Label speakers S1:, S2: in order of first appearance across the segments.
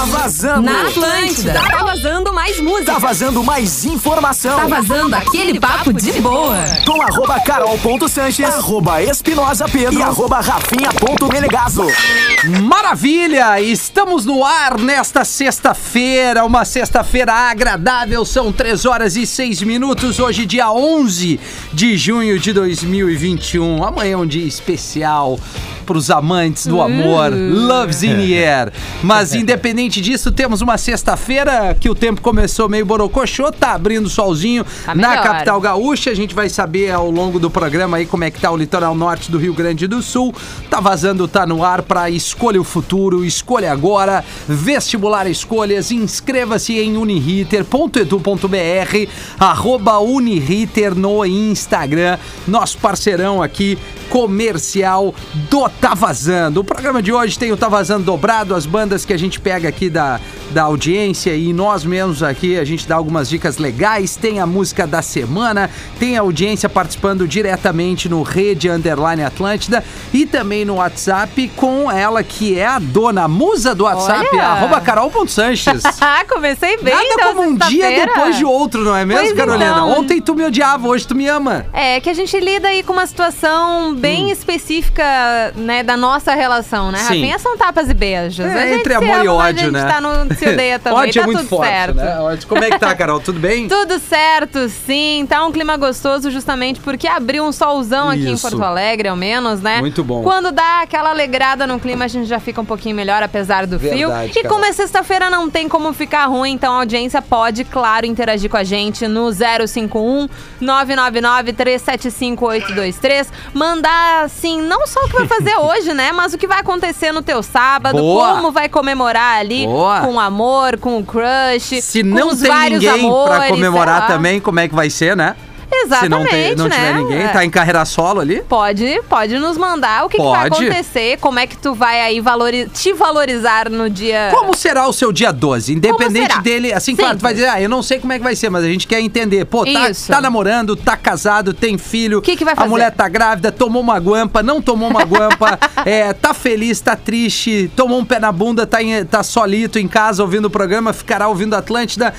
S1: Tá vazando.
S2: Na Atlântida. Tá vazando mais música.
S1: Tá vazando mais informação.
S2: Tá vazando aquele papo de boa.
S1: Com arroba carol.sanches, arroba espinosa pedro e arroba rafinha.melegazo.
S3: Maravilha! Estamos no ar nesta sexta-feira, uma sexta-feira agradável. São 3 horas e 6 minutos, hoje, dia 11 de junho de 2021. Amanhã é um dia especial para os amantes do amor. Love's in the air. Mas independente disso, temos uma sexta-feira que o tempo começou meio borocochô, tá abrindo solzinho
S2: Tá
S3: na capital gaúcha. A gente vai saber ao longo do programa aí como é que tá o litoral norte do Rio Grande do Sul. Tá vazando, tá no ar para escolha o futuro, escolha agora. Vestibular escolhas, inscreva-se em uniriter.edu.br, arroba Uniriter no Instagram, nosso parceirão aqui comercial do Tá Vazando. O programa de hoje tem o Tá Vazando dobrado, as bandas que a gente pega aqui da, da audiência e nós mesmos aqui, a gente dá algumas dicas legais, tem a música da semana, tem a audiência participando diretamente no Rede Underline Atlântida e também no WhatsApp com ela que é a dona, a musa do WhatsApp,
S2: Olha!
S3: arroba carol.sanches.
S2: Ah, comecei bem,
S3: Nada
S2: então,
S3: como um dia depois de outro, não é mesmo,
S2: Pois
S3: Carolina?
S2: então.
S3: Ontem tu me odiava, hoje tu me ama.
S2: É, que a gente lida aí com uma situação bem
S3: Hum.
S2: específica, né, da nossa relação, né. Rafinha? São tapas e beijos.
S3: É, entre amor e
S2: ama,
S3: ódio,
S2: a gente
S3: né?
S2: tá no, se odeia também,
S3: ódio
S2: tá
S3: é muito
S2: tudo
S3: forte,
S2: certo.
S3: né? Ódio. Como é que tá, Carol? Tudo bem?
S2: Tudo certo, sim. Tá um clima gostoso justamente porque abriu um solzão aqui em
S3: Isso.
S2: Porto Alegre, ao menos, né?
S3: Muito bom.
S2: Quando dá aquela alegrada no clima, a gente já fica um pouquinho melhor, apesar do frio. E
S3: Carol.
S2: como é sexta-feira, não tem como ficar ruim, então a audiência pode, claro, interagir com a gente no 051 999 375 823. Mandar, assim, não só o que vai fazer hoje, né? Mas o que vai acontecer no teu sábado,
S3: Boa.
S2: como vai comemorar ali
S3: Boa.
S2: com amor, com crush.
S3: Se não tem ninguém
S2: amores,
S3: pra comemorar também, como é que vai ser, né?
S2: Exatamente,
S3: Se não, tem, não
S2: né?
S3: tiver ninguém, tá em carreira solo ali?
S2: Pode, pode nos mandar o que, que vai acontecer, como é que tu vai aí valori te valorizar no dia.
S3: Como será o seu dia 12? Independente dele, assim, claro, tu vai dizer, ah, eu não sei como é que vai ser, mas a gente quer entender. Pô, tá, tá namorando, tá casado, tem filho.
S2: O que que vai
S3: A
S2: fazer?
S3: mulher tá grávida, tomou uma guampa, não tomou uma guampa, é, tá feliz, tá triste, tomou um pé na bunda, tá, em- tá solito em casa ouvindo o programa, ficará ouvindo Atlântida.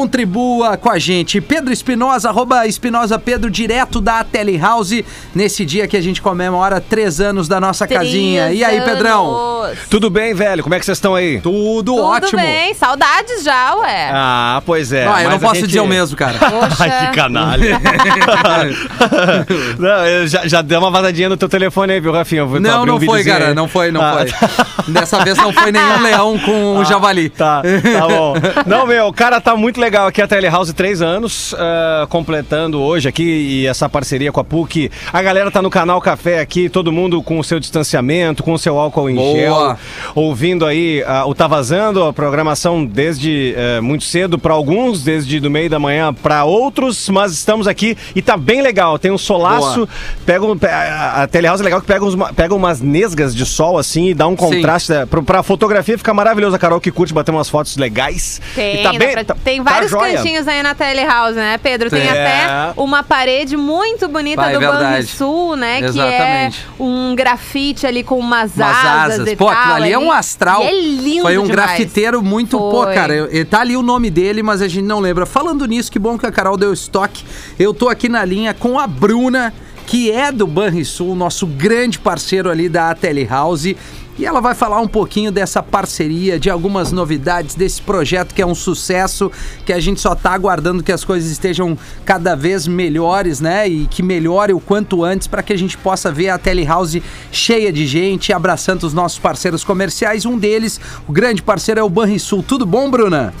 S3: Contribua com a gente. Pedro Espinosa, arroba Espinosa Pedro, direto da Telehouse, nesse dia que a gente comemora três anos da nossa
S2: Três
S3: casinha. E aí, Pedrão?
S2: anos.
S4: Tudo bem, velho? Como é que vocês estão aí?
S3: Tudo,
S2: Tudo
S3: ótimo.
S2: bem, saudades já, ué.
S4: Ah, pois é.
S3: Ah, eu não posso
S4: gente-
S3: dizer o mesmo, cara.
S2: Poxa.
S4: Ai, que canalha. não, eu já, já deu uma vazadinha no teu telefone aí, viu, Rafinha? Eu vou
S3: Não,
S4: abrir um
S3: não foi,
S4: videozinho
S3: cara.
S4: aí.
S3: Não foi, não
S4: Ah,
S3: foi. Dessa vez não foi nenhum leão com um javali.
S4: Tá, tá bom. Não, meu, cara, tá muito legal aqui a Telehouse, três anos, ah, completando hoje aqui e essa parceria com a PUC. A galera tá no canal Café aqui, todo mundo com o seu distanciamento, com o seu álcool em
S3: Boa.
S4: gel, ouvindo aí ah, o Tá Vazando, a programação desde eh, muito cedo para alguns, desde do meio da manhã para outros, mas estamos aqui e tá bem legal. Tem um solaço,
S3: Boa.
S4: pega um, pe- a a Telehouse é legal que pega, uns, pega umas nesgas de sol assim e dá um contraste. né? Pra, pra fotografia fica maravilhoso. A Carol que curte bater umas fotos legais.
S2: Tem,
S4: E tá bem,
S2: pra-
S4: tá-
S2: tem vários
S4: joia.
S2: cantinhos aí na Telehouse, né, Pedro? Tem
S4: É.
S2: até uma parede muito bonita
S3: Vai,
S2: do
S3: verdade.
S2: Banrisul, né?
S3: Exatamente.
S2: Que é um grafite ali com umas,
S3: Umas
S2: asas,
S3: asas.
S2: e
S3: Pô,
S2: tal.
S3: aquilo ali é um astral.
S2: E é lindo
S3: Foi um
S2: demais.
S3: grafiteiro muito. Pô,
S2: Foi.
S3: cara, eu- tá ali o nome dele, mas a gente não lembra. Falando nisso, que bom que a Carol deu estoque. Eu tô aqui na linha com a Bruna, que é do Banrisul, nosso grande parceiro ali da Telehouse. E ela vai falar um pouquinho dessa parceria, de algumas novidades desse projeto que é um sucesso, que a gente só tá aguardando que as coisas estejam cada vez melhores, né? E que melhore o quanto antes para que a gente possa ver a Telehouse cheia de gente, abraçando os nossos parceiros comerciais. Um deles, o grande parceiro é o Banrisul. Tudo bom, Bruna?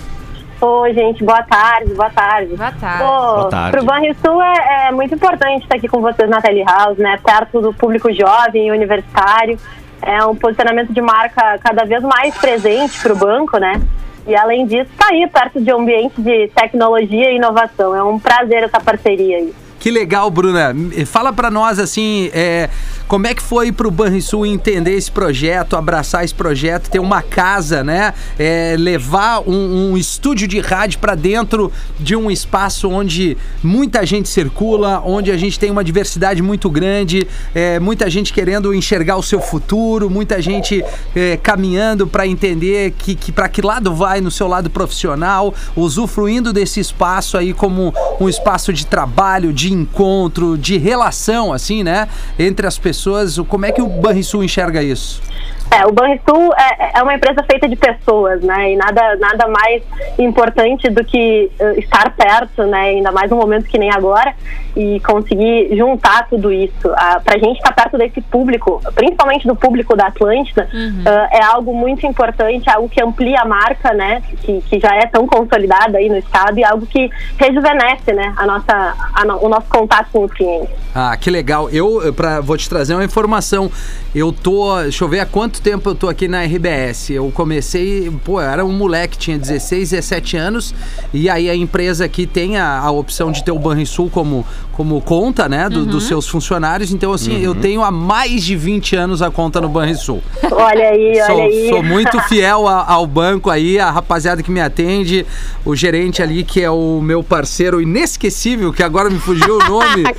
S5: Oi, gente, boa tarde, boa tarde.
S2: Boa tarde.
S5: Pô,
S4: Boa tarde.
S5: Pro Banrisul é, é muito importante estar aqui com vocês na Telehouse, né? Perto do público jovem e universitário. É um posicionamento de marca cada vez mais presente para o banco, né? E além disso, tá aí perto de um ambiente de tecnologia e inovação. É um prazer essa parceria aí.
S3: Que legal, Bruna. Fala pra nós assim, é, Como é que foi pro Banrisul entender esse projeto, abraçar esse projeto, ter uma casa, né? É, levar um, um estúdio de rádio para dentro de um espaço onde muita gente circula, onde a gente tem uma diversidade muito grande, é, muita gente querendo enxergar o seu futuro, muita gente é, caminhando para entender que, que para que lado vai no seu lado profissional, usufruindo desse espaço aí como um espaço de trabalho, de encontro, de relação, assim, né? Entre as pessoas. Como é que o Banrisul enxerga isso?
S5: É, o Banrisul é, é uma empresa feita de pessoas, né? E nada, nada mais importante do que uh, estar perto, né? Ainda mais num momento que nem agora e conseguir juntar tudo isso. Uh, pra gente estar perto desse público, principalmente do público da Atlântida,
S2: Uhum.
S5: uh, é algo muito importante, algo que amplia a marca, né? Que, que já é tão consolidada aí no estado e algo que rejuvenesce, né? A nossa, a no- o nosso contato com os clientes.
S3: Ah, que legal. Eu pra, vou te trazer uma informação. Eu tô. Deixa eu ver há quanto tempo eu tô aqui na RBS. Eu comecei. Pô, eu era um moleque, tinha 16, 17 anos. E aí a empresa aqui tem a, a opção de ter o Banrisul como, como conta, né? do- Dos seus funcionários. Então, assim, eu tenho há mais de 20 anos a conta no Banrisul.
S5: Olha aí, olha
S3: Sou,
S5: aí.
S3: sou muito fiel a- ao banco aí, a rapaziada que me atende, o gerente ali que é o meu parceiro inesquecível, que agora me fugiu o nome.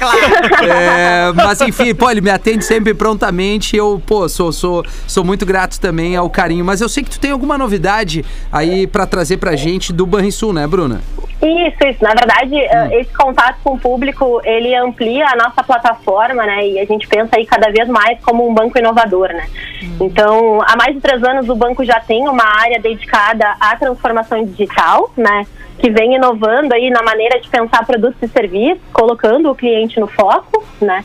S3: É, mas enfim, pô, ele me atende sempre prontamente. Eu, pô, sou, sou, sou muito grato também ao carinho. Mas eu sei que tu tem alguma novidade aí pra trazer pra gente do Banrisul, né, Bruna?
S5: Isso, isso. Na verdade, eh, esse contato com o público, ele amplia a nossa plataforma, né? E a gente pensa aí cada vez mais como um banco inovador, né? Então, há mais de três anos o banco já tem uma área dedicada à transformação digital, né? Que vem inovando aí na maneira de pensar produtos e serviços, colocando o cliente no foco, né?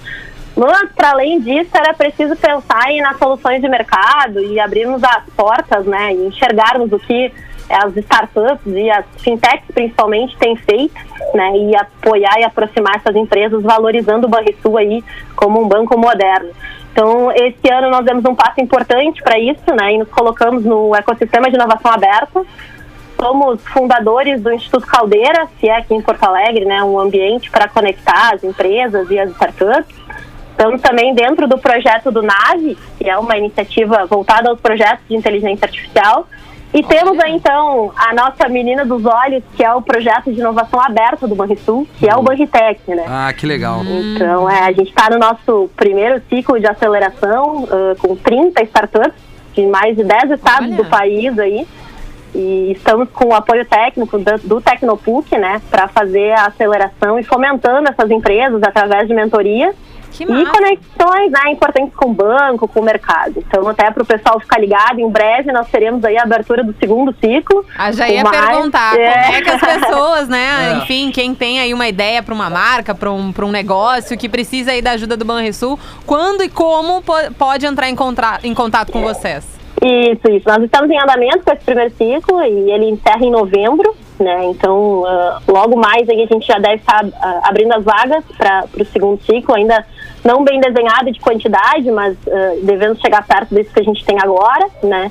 S5: Mas, para além disso, era preciso pensar em nas soluções de mercado e abrirmos as portas, né? E enxergarmos o que as startups e as fintechs, principalmente, têm feito, né? E apoiar e aproximar essas empresas, valorizando o Banrisul aí como um banco moderno. Então, esse ano nós demos um passo importante para isso, né? E nos colocamos no ecossistema de inovação aberta. Somos fundadores do Instituto Caldeira, que é aqui em Porto Alegre, né? Um ambiente para conectar as empresas e as startups. Estamos também dentro do projeto do NAVE, que é uma iniciativa voltada aos projetos de inteligência artificial. E temos aí, então, a nossa menina dos olhos, que é o projeto de inovação aberta do Banrisul, que é o Banritec, né?
S3: Ah, que legal.
S5: Então, é, a gente está no nosso primeiro ciclo de aceleração, ah, com 30 startups de mais de 10 estados
S2: Olha.
S5: do país aí. E estamos com o apoio técnico do, do Tecnopuc, né, para fazer a aceleração e fomentando essas empresas através de mentoria
S2: Que
S5: e
S2: massa.
S5: conexões né, importantes com o banco, com o mercado. Então, até para o pessoal ficar ligado, em breve nós teremos aí a abertura do segundo ciclo.
S2: Ah, já ia
S5: mais-
S2: perguntar
S5: é.
S2: como é que as pessoas, né? Enfim, quem tem aí uma ideia para uma marca, para um, pra um negócio, que precisa aí da ajuda do Banrisul, quando e como po- pode entrar em, em contato com vocês?
S5: Isso, isso. Nós estamos em andamento com esse primeiro ciclo e ele encerra em novembro, né? Então, ah, logo mais aí a gente já deve estar ah, abrindo as vagas para o segundo ciclo, ainda não bem desenhado de quantidade, mas devendo chegar perto disso que a gente tem agora, né?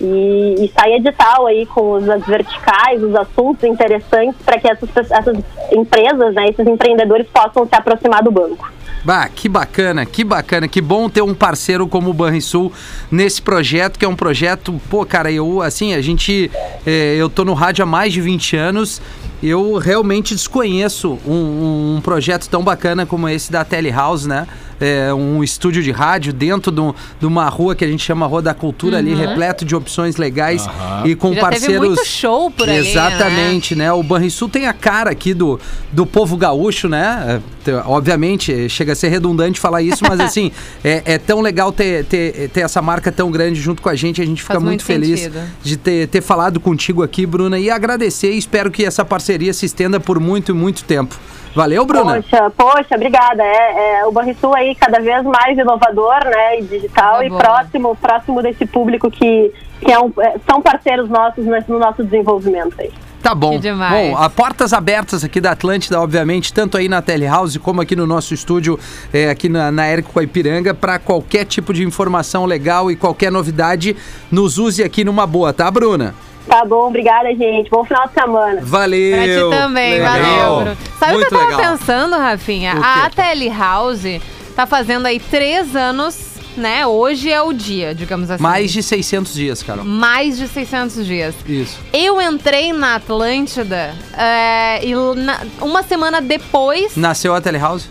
S5: E, e sair edital aí com os, as verticais, os assuntos interessantes para que essas, essas empresas, né, esses empreendedores possam se aproximar do banco.
S3: Bah, que bacana, que bacana, que bom ter um parceiro como o Banrisul nesse projeto, que é um projeto, pô, cara, eu, assim, a gente, é, eu tô no rádio há mais de 20 anos, eu realmente desconheço um, um- um projeto tão bacana como esse da Telehouse, né? É, um estúdio de rádio dentro de, um- de uma rua que a gente chama Rua da Cultura ali, repleto de opções legais e com
S2: Já teve
S3: parceiros...
S2: muito show por ali, né?
S3: Exatamente, né? O Banrisul tem a cara aqui do, do povo gaúcho, né? É, te- obviamente, chega a ser redundante falar isso, mas assim, é, é tão legal ter, ter, ter essa marca tão grande junto com a gente. A gente fica
S2: Faz
S3: muito,
S2: muito
S3: feliz
S2: sentido.
S3: de ter, ter falado contigo aqui, Bruna, e agradecer e espero que essa parceria se estenda por muito e muito tempo. Valeu, Bruna?
S5: Poxa, poxa, obrigada. É, é, o Banrisul aí cada vez mais inovador, né, e digital
S2: Coisa
S5: e próximo, próximo desse público que, que é um- é, são parceiros nossos nesse- no nosso desenvolvimento aí.
S3: Tá bom.
S2: Que demais.
S3: Bom, a portas abertas aqui da Atlântida, obviamente, tanto aí na Telehouse como aqui no nosso estúdio, é, aqui na, na Érico Coipiranga, para qualquer tipo de informação legal e qualquer novidade, nos use aqui numa boa, tá, Bruna?
S5: Tá bom, obrigada, gente. Bom final de semana.
S3: Valeu!
S2: Pra ti também,
S3: Legal.
S2: valeu. Sabe o
S3: Muito
S2: que eu tava
S3: legal.
S2: pensando, Rafinha?
S3: O
S2: A? Telehouse Tá fazendo aí três anos, né? Hoje é o dia, digamos assim.
S3: Mais de 600 dias, Carol.
S2: Mais de 600 dias.
S3: Isso.
S2: Eu entrei na Atlântida é, e na- uma semana depois
S3: Nasceu a Telehouse?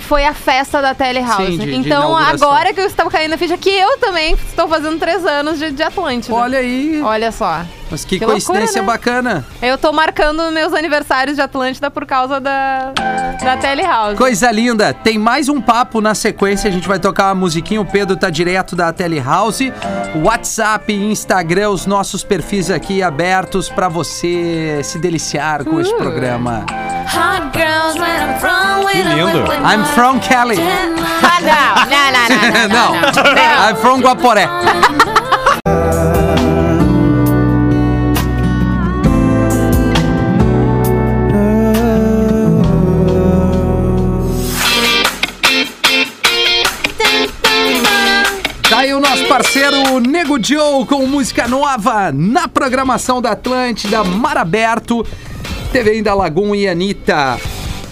S2: foi a festa da Telehouse.
S3: Sim, de- de
S2: então,
S3: inauguração.
S2: agora que eu estava caindo a ficha, que eu também estou fazendo três anos de, de Atlântida.
S3: Olha aí.
S2: Olha só.
S3: Mas que,
S2: Que loucura,
S3: coincidência
S2: né?
S3: bacana.
S2: Eu tô marcando meus aniversários de Atlântida por causa da, da Telehouse.
S3: Coisa linda. Tem mais um papo na sequência. A gente vai tocar uma musiquinha. O Pedro tá direto da Telehouse. WhatsApp, Instagram, os nossos perfis aqui abertos pra você se deliciar com este
S2: Uh.
S3: programa.
S6: Hot girls where I'm from.
S4: Que lindo.
S3: I'm from Kelly.
S2: Ah, não, não, não, não, não, não, não.
S3: I'm from Guaporé. Nego Joe com música nova na programação da Atlântida, Mar Aberto, TV ainda Lagoon e Anitta.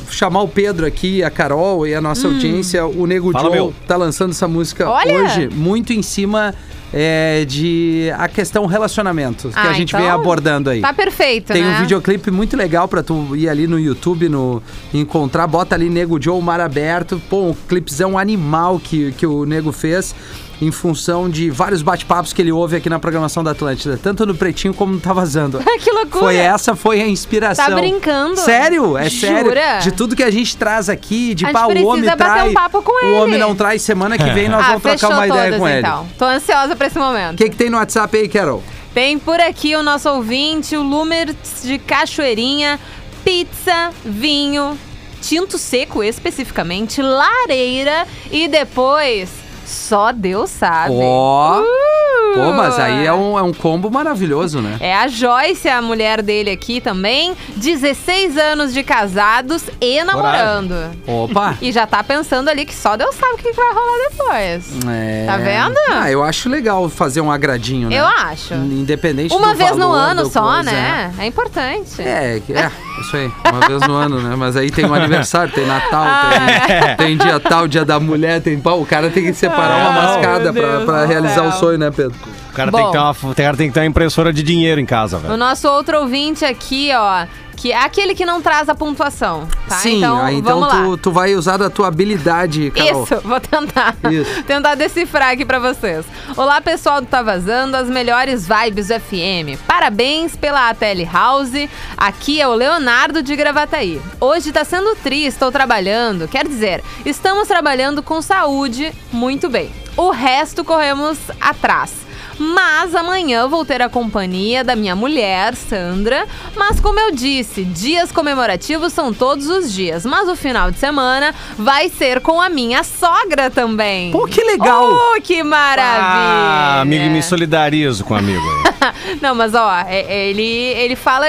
S3: Vou chamar o Pedro aqui, a Carol e a nossa audiência. O Nego
S4: Fala,
S3: Joe
S4: meu.
S3: tá lançando essa música
S2: Olha!
S3: hoje, muito em cima é, de a questão relacionamentos, que
S2: Ah,
S3: a gente
S2: então
S3: vem abordando aí.
S2: Tá perfeito,
S3: Tem
S2: né?
S3: um videoclipe muito legal pra tu ir ali no YouTube, no encontrar, bota ali Nego Joe Mar Aberto, pô, um clipezão animal que, que o Nego fez em função de vários bate-papos que ele ouve aqui na programação da Atlântida, tanto no Pretinho como no Tá Vazando.
S2: que loucura.
S3: Foi essa, foi a inspiração.
S2: Tá brincando?
S3: Sério, é sério.
S2: Jura?
S3: De tudo que a gente traz aqui, de
S2: A
S3: pá, o homem
S2: bater
S3: trai.
S2: um papo com
S3: o
S2: ele.
S3: homem não traz semana que vem, nós
S2: Ah,
S3: vamos trocar uma ideia
S2: todas,
S3: com ele.
S2: então. Tô ansiosa pra esse momento.
S3: O que, que tem no WhatsApp aí, Carol?
S2: Tem por aqui o nosso ouvinte, o Lumertz de Cachoeirinha, pizza, vinho, tinto seco especificamente, lareira e depois só Deus sabe.
S3: Ó.
S2: Uh!
S3: Pô, mas aí é um, é um combo maravilhoso, né?
S2: É a Joyce, a mulher dele aqui também, 16 anos de casados e namorando.
S3: Opa!
S2: E já tá pensando ali que só Deus sabe o que vai rolar depois.
S3: É.
S2: Tá vendo?
S3: Ah, eu acho legal fazer um agradinho, né?
S2: Eu acho.
S3: Independente
S2: Uma vez no ano só,
S3: coisa,
S2: né? É importante.
S3: É, é, isso aí. Uma vez no ano, né? Mas aí tem o aniversário, tem Natal,
S2: Ah,
S3: tem, tem dia tal, dia da mulher, tem pau. O cara tem que separar uma mascada
S2: Ah, Deus
S3: pra
S2: do
S3: realizar o sonho, né, Pedro?
S4: O cara,
S2: Bom.
S4: tem que ter uma, o cara tem que ter uma impressora de dinheiro em casa,
S2: O
S4: velho.
S2: nosso outro ouvinte aqui, ó, que é aquele que não traz a pontuação, tá?
S3: Sim,
S2: então,
S3: aí, então
S2: vamos lá.
S3: tu, tu vai usar da tua habilidade, Carol.
S2: Isso, vou tentar.
S3: Isso.
S2: tentar decifrar aqui pra vocês. Olá, pessoal do Tá Vazando, as melhores vibes do FM. Parabéns pela Tele House. Aqui é o Leonardo de Gravataí. Hoje tá sendo triste, estou trabalhando. Quer dizer, estamos trabalhando com saúde muito bem. O resto corremos atrás. Mas amanhã vou ter a companhia da minha mulher, Sandra. Mas como eu disse, dias comemorativos são todos os dias. Mas o final de semana vai ser com a minha sogra também.
S3: Pô, que legal!
S2: Oh, que maravilha!
S4: Ah, amigo, me solidarizo com o amigo.
S2: Não, mas ó, é- é- ele, ele fala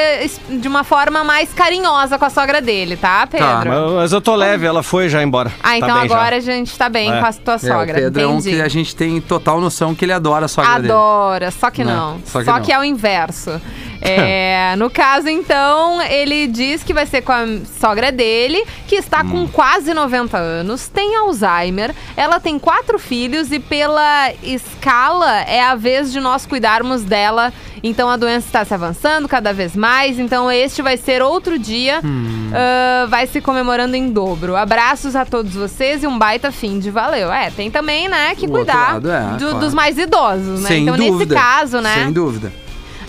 S2: de uma forma mais carinhosa com a sogra dele, tá, Pedro?
S4: Mas, mas eu tô leve, ela foi já embora.
S2: Ah,
S4: Tá
S2: então
S4: já.
S2: agora a gente tá bem
S4: É.
S2: com a tua
S3: É,
S2: sogra.
S3: o Pedro é um
S2: entendi.
S3: que a gente tem total noção que ele adora a sogra dele.
S2: Adora, só que
S3: Não,
S2: não.
S3: só
S2: Só
S3: que
S2: que,
S3: não.
S2: é o inverso. É, no caso, então, ele diz que vai ser com a sogra dele, que está
S3: Hum.
S2: com quase 90 anos, tem Alzheimer, ela tem quatro filhos e pela escala é a vez de nós cuidarmos dela. Então a doença está se avançando cada vez mais. Então este vai ser outro dia,
S3: Hum.
S2: ah, vai se comemorando em dobro. Abraços a todos vocês e um baita fim de valeu. É, tem também, né, que
S3: O
S2: cuidar
S3: lado, é,
S2: do-
S3: claro.
S2: dos mais idosos, né?
S3: Sem
S2: então
S3: dúvida.
S2: nesse caso, né?
S3: Sem dúvida.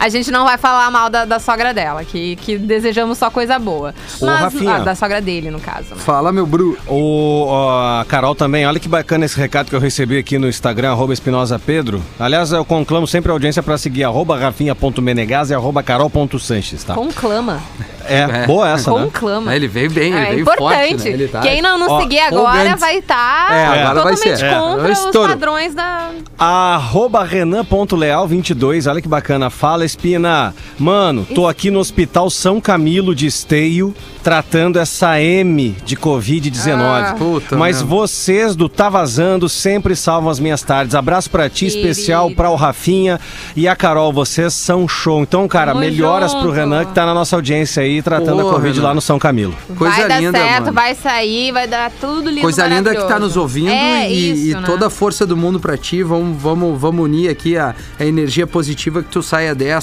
S2: A gente não vai falar mal da, da sogra dela, que, que desejamos só coisa boa.
S4: Ô,
S2: Mas
S4: Rafinha.
S2: ah, da sogra dele, no caso. Né?
S3: Fala, meu Bru.
S4: O, ó, a Carol também, olha que bacana esse recado que eu recebi aqui no Instagram, arroba Espinosa Pedro. Aliás, eu conclamo sempre a audiência pra seguir arroba rafinha.menegas e arroba carol.sanches, tá?
S2: Conclama.
S4: É,
S3: É.
S4: boa essa, né?
S2: Conclama.
S3: É, Ele veio bem, ele
S2: é
S3: veio
S2: importante.
S3: forte, né? Ele tá...
S2: Quem não nos
S4: Ó,
S2: seguir agora
S3: empolgante.
S2: vai estar
S3: É, agora vai
S2: totalmente
S3: ser.
S4: É,
S2: contra os
S3: estouro.
S2: padrões da.
S4: Arroba Renan.leal22, olha que bacana. Fala, Espina. Mano, tô aqui no Hospital São Camilo de Esteio, tratando essa M de Covid-19.
S2: Ah.
S3: Puta
S4: Mas vocês do Tá Vazando sempre salvam as minhas tardes. Abraço pra ti,
S2: Querido.
S4: especial pra o Rafinha e a Carol. Vocês são show. Então, cara,
S2: Tamo
S4: melhoras pro
S2: junto.
S4: Renan que tá na nossa audiência aí tratando
S3: Porra,
S4: a Covid
S3: Renan.
S4: lá no São Camilo.
S3: Coisa
S2: vai dar
S3: linda,
S2: certo,
S3: mano.
S2: vai sair, vai dar tudo lindo,
S3: Coisa linda que tá nos ouvindo
S2: é,
S3: e,
S2: isso,
S3: e
S2: né?
S3: toda a força do mundo pra ti. Vamos, vamos, vamos unir aqui a, a energia positiva que tu saia dessa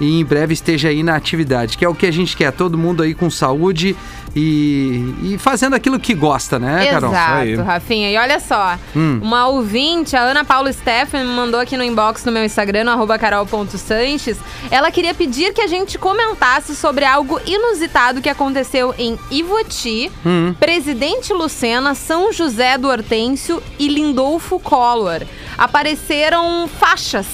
S3: e em breve esteja aí na atividade, que é o que a gente quer. Todo mundo aí com saúde e, e fazendo aquilo que gosta, né, Carol?
S2: Exato, Rafinha. E olha só,
S3: Hum.
S2: uma ouvinte, a Ana Paula Steffen, me mandou aqui no inbox no meu Instagram, no arroba carol.sanches. Ela queria pedir que a gente comentasse sobre algo inusitado que aconteceu em Ivoti,
S3: Hum.
S2: Presidente Lucena, São José do Hortêncio e Lindolfo Collor. Apareceram faixas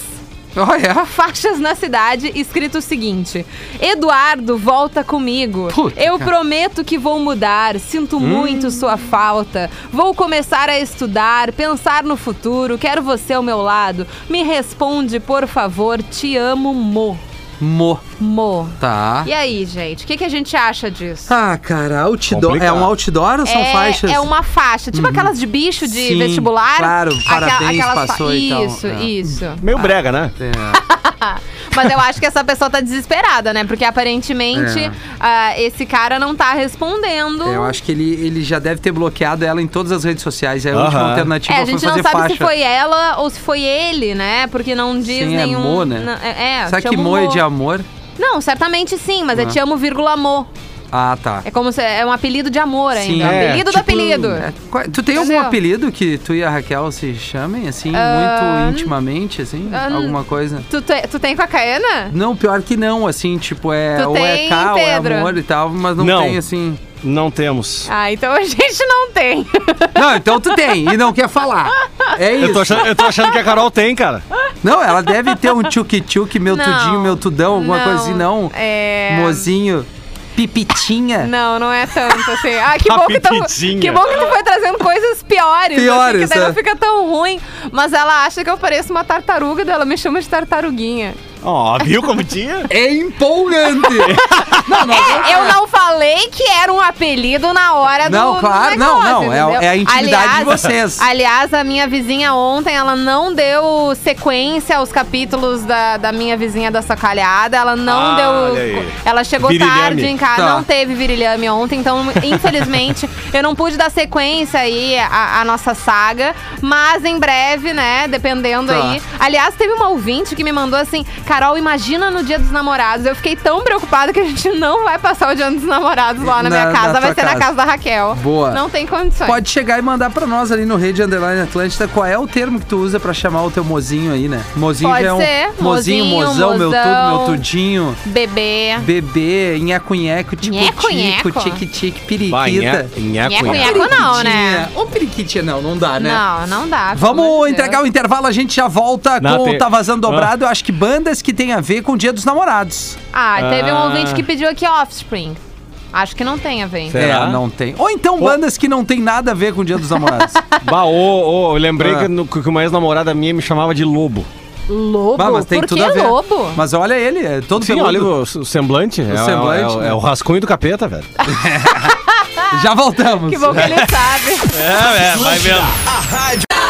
S3: Olha,
S2: faixas na cidade escrito o seguinte: Eduardo, volta comigo.
S3: Puta,
S2: Eu
S3: cara.
S2: prometo que vou mudar. Sinto muito sua falta. Vou começar a estudar, pensar no futuro. Quero você ao meu lado. Me responde, por favor. Te amo, Mo.
S3: mo.
S2: Mo.
S3: Tá.
S2: E aí, gente? O que, que a gente acha disso?
S3: Ah, cara, outdoor.
S4: Complicado.
S3: É um outdoor ou são
S2: é,
S3: faixas?
S2: é uma faixa, tipo aquelas de bicho de
S3: Sim,
S2: vestibular.
S3: claro, parabéns,
S2: aquelas fa-
S3: passou e tal,
S2: Isso,
S3: é.
S2: isso.
S4: Meio brega, né?
S3: É.
S2: Mas eu acho que essa pessoa tá desesperada, né? Porque aparentemente
S3: É.
S2: ah, esse cara não tá respondendo.
S3: Eu acho que ele, ele já deve ter bloqueado ela em todas as redes sociais. É a
S4: Aham.
S3: última alternativa
S2: É, a gente não sabe
S3: faixa.
S2: se foi ela ou se foi ele, né? Porque não diz
S3: Sim, é
S2: nenhum.
S3: Mo, né?
S2: não- É, é
S3: Será que mo é de amor?
S2: Não, certamente sim, mas é te amo, vírgula Mo.
S3: Ah, tá.
S2: É como se é um apelido de amor ainda.
S3: Sim,
S2: um
S4: é,
S2: apelido do
S3: tipo,
S2: apelido.
S3: É, tu tem algum apelido que tu e a Raquel se chamem, assim,
S2: Ah,
S3: muito intimamente, assim?
S2: ah,
S3: alguma coisa?
S2: Tu, te- tu tem com a Caena?
S3: Não, pior que não, assim, tipo, é
S2: Tu
S3: ou é
S2: tem,
S3: K ou é amor e tal, mas não,
S4: Não.
S3: tem, assim.
S4: Não temos.
S2: Ah, então a gente não tem.
S3: Não, então tu tem e não quer falar. É
S4: Eu tô,
S3: isso.
S4: achando, eu tô achando que a Carol tem, cara.
S3: Não, ela deve ter um tchuc-tchuc, meu
S2: Não.
S3: tudinho, meu tudão, alguma
S2: Não,
S3: coisa assim, não.
S2: É.
S3: Mozinho, pipitinha.
S2: Não, não é tanto assim. Ah, que bom que, tu, que bom que tu foi trazendo coisas piores.
S3: Piores,
S2: assim, que daí
S3: é.
S2: não fica tão ruim. Mas ela acha que eu pareço uma tartaruga, daí ela me chama de tartaruguinha.
S4: Ó, viu como tinha?
S3: É empolgante. não, não,
S2: É, eu não falei que era um apelido na hora do
S3: Não,
S2: do
S3: claro, não,
S2: negócio,
S3: não, é-
S2: entendeu?
S3: é a intimidade de vocês.
S2: Aliás, a minha vizinha ontem, ela não deu sequência aos capítulos da, da minha vizinha da sacalhada. Ela não
S4: Ah,
S2: deu. Ela chegou
S4: Virilhame.
S2: tarde em casa,
S3: Tá.
S2: não teve virilhame ontem, então, infelizmente, eu não pude dar sequência aí à, à nossa saga. Mas em breve, né? Dependendo
S3: Tá.
S2: aí. Aliás, teve uma ouvinte que me mandou assim: Carol, imagina no dia dos namorados. Eu fiquei tão preocupada que a gente não vai passar o dia dos namorados lá na,
S3: Na-
S2: minha
S3: na
S2: casa, vai
S3: tua
S2: ser na
S3: casa.
S2: casa da Raquel.
S3: Boa.
S2: Não tem condições.
S3: Pode chegar e mandar pra nós ali no Rede Underline Atlântida qual é o termo que tu usa pra chamar o teu mozinho aí, né? Mozinho
S2: Pode
S3: já é um
S2: ser.
S3: mozinho,
S2: Mozinho,
S3: mozão, meu tudo,
S2: mozão.
S3: meu tudinho,
S2: Bebê.
S3: bebê, nheco-nheco,
S2: Nheco,
S3: tico-tico, tique-tique,
S4: Vai,
S3: periquita.
S4: nheco,
S2: Nheco,
S4: nheco.
S2: nheco não, né?
S3: Ou periquitinha não, não dá, né?
S2: Não, não dá.
S3: Vamos entregar o intervalo, a gente já volta
S4: Não,
S3: com
S4: tem-
S3: o Tá Vazando
S4: Ah.
S3: Dobrado. Eu acho que bandas que tem a ver com o Dia dos Namorados.
S2: Ah, teve um
S4: Ah.
S2: ouvinte que pediu aqui Offspring. Acho que não tem a ver.
S4: Será?
S3: É, não tem. Ou então bandas que não tem nada a ver com o Dia dos Namorados.
S4: Bah, ô, ô, eu lembrei
S3: Ah.
S4: que, no- que uma ex-namorada minha me chamava de lobo.
S2: Lobo?
S3: Bah, mas tem
S2: Por
S3: tudo
S2: que
S3: a ver.
S2: lobo?
S3: Mas olha ele, é todo
S4: Sim,
S3: peludo.
S4: olha o, o semblante. é, o-
S3: semblante,
S4: é, o-
S3: né?
S4: é o rascunho do capeta, velho.
S3: Já voltamos.
S2: Que bom que ele sabe.
S4: É, é, vai vendo.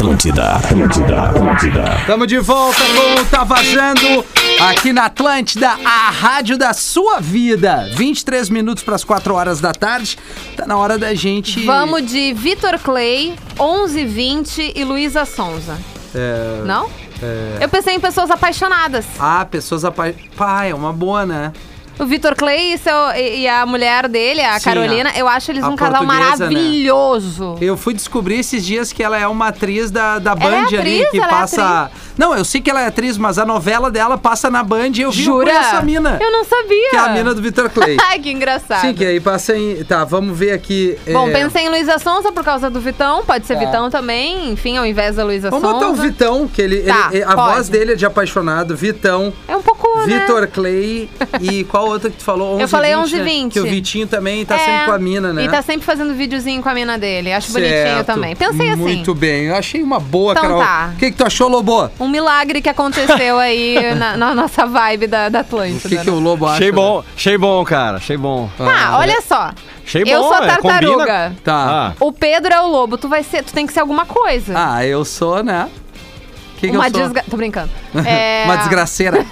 S1: Atlântida, Atlântida, Atlântida.
S3: Tamo de volta com o Tá Vazando aqui na Atlântida, a rádio da sua vida. 23 minutos para as 4 horas da tarde. Tá na hora da gente.
S2: Vamos de Vitor Clay, 1120 e Luísa Sonza.
S3: É,
S2: Não?
S3: é...
S2: Eu pensei em pessoas apaixonadas.
S3: Ah, pessoas apa... Pai, é uma boa, né?
S2: O Vitor Clay e, seu- e- e a mulher dele, a
S3: Sim,
S2: Carolina, eu acho eles
S3: a
S2: um casal
S3: portuguesa, né?
S2: maravilhoso.
S3: Eu fui descobrir esses dias que ela é uma atriz da, da Band
S2: Ela é
S3: ali,
S2: atriz?
S3: que
S2: Ela é
S3: passa. Não, eu sei que ela é atriz, mas a novela dela passa na Band e eu vi
S2: Jura?
S3: essa mina.
S2: Eu não sabia.
S3: Que é a mina do Vitor Clay.
S2: Ai, que engraçado.
S3: Sim, que aí passa em. Tá, vamos ver aqui.
S2: Bom,
S3: é,
S2: pensei em Luísa Sonza por causa do Vitão, pode ser
S3: Tá.
S2: Vitão também, enfim, ao invés da Luísa
S3: Vamos
S2: Sonza.
S3: botar o Vitão, que ele.
S2: Tá,
S3: ele- a
S2: pode.
S3: voz dele é de apaixonado. Vitão,
S2: É um pouco, né?
S3: Vitor Clay e qual outra que tu falou? 11
S2: Eu falei
S3: 20,
S2: 11
S3: né?
S2: 20.
S3: Que o Vitinho também tá
S2: É,
S3: sempre com a mina, né?
S2: E tá sempre fazendo videozinho com a mina dele. Acho bonitinho
S3: Certo.
S2: também. Pensei assim.
S3: Muito bem, eu achei uma boa,
S2: Então
S3: Carol.
S2: tá.
S3: O que, que tu achou, Lobo?
S2: Um milagre que aconteceu aí na, na nossa vibe da, da Atlântida.
S3: O que, que
S2: né?
S3: o Lobo acha?
S4: Achei bom, achei bom, cara. Achei bom.
S2: Tá, olha só.
S4: Achei
S2: eu
S4: bom,
S2: sou a
S4: é,
S2: tartaruga.
S3: Tá.
S4: Ah,
S2: O Pedro é o lobo. Tu vai ser, tu tem que ser alguma coisa.
S3: Ah, eu sou, né? Que, que
S2: uma desgra... Tô brincando. É...
S3: Uma desgraceira.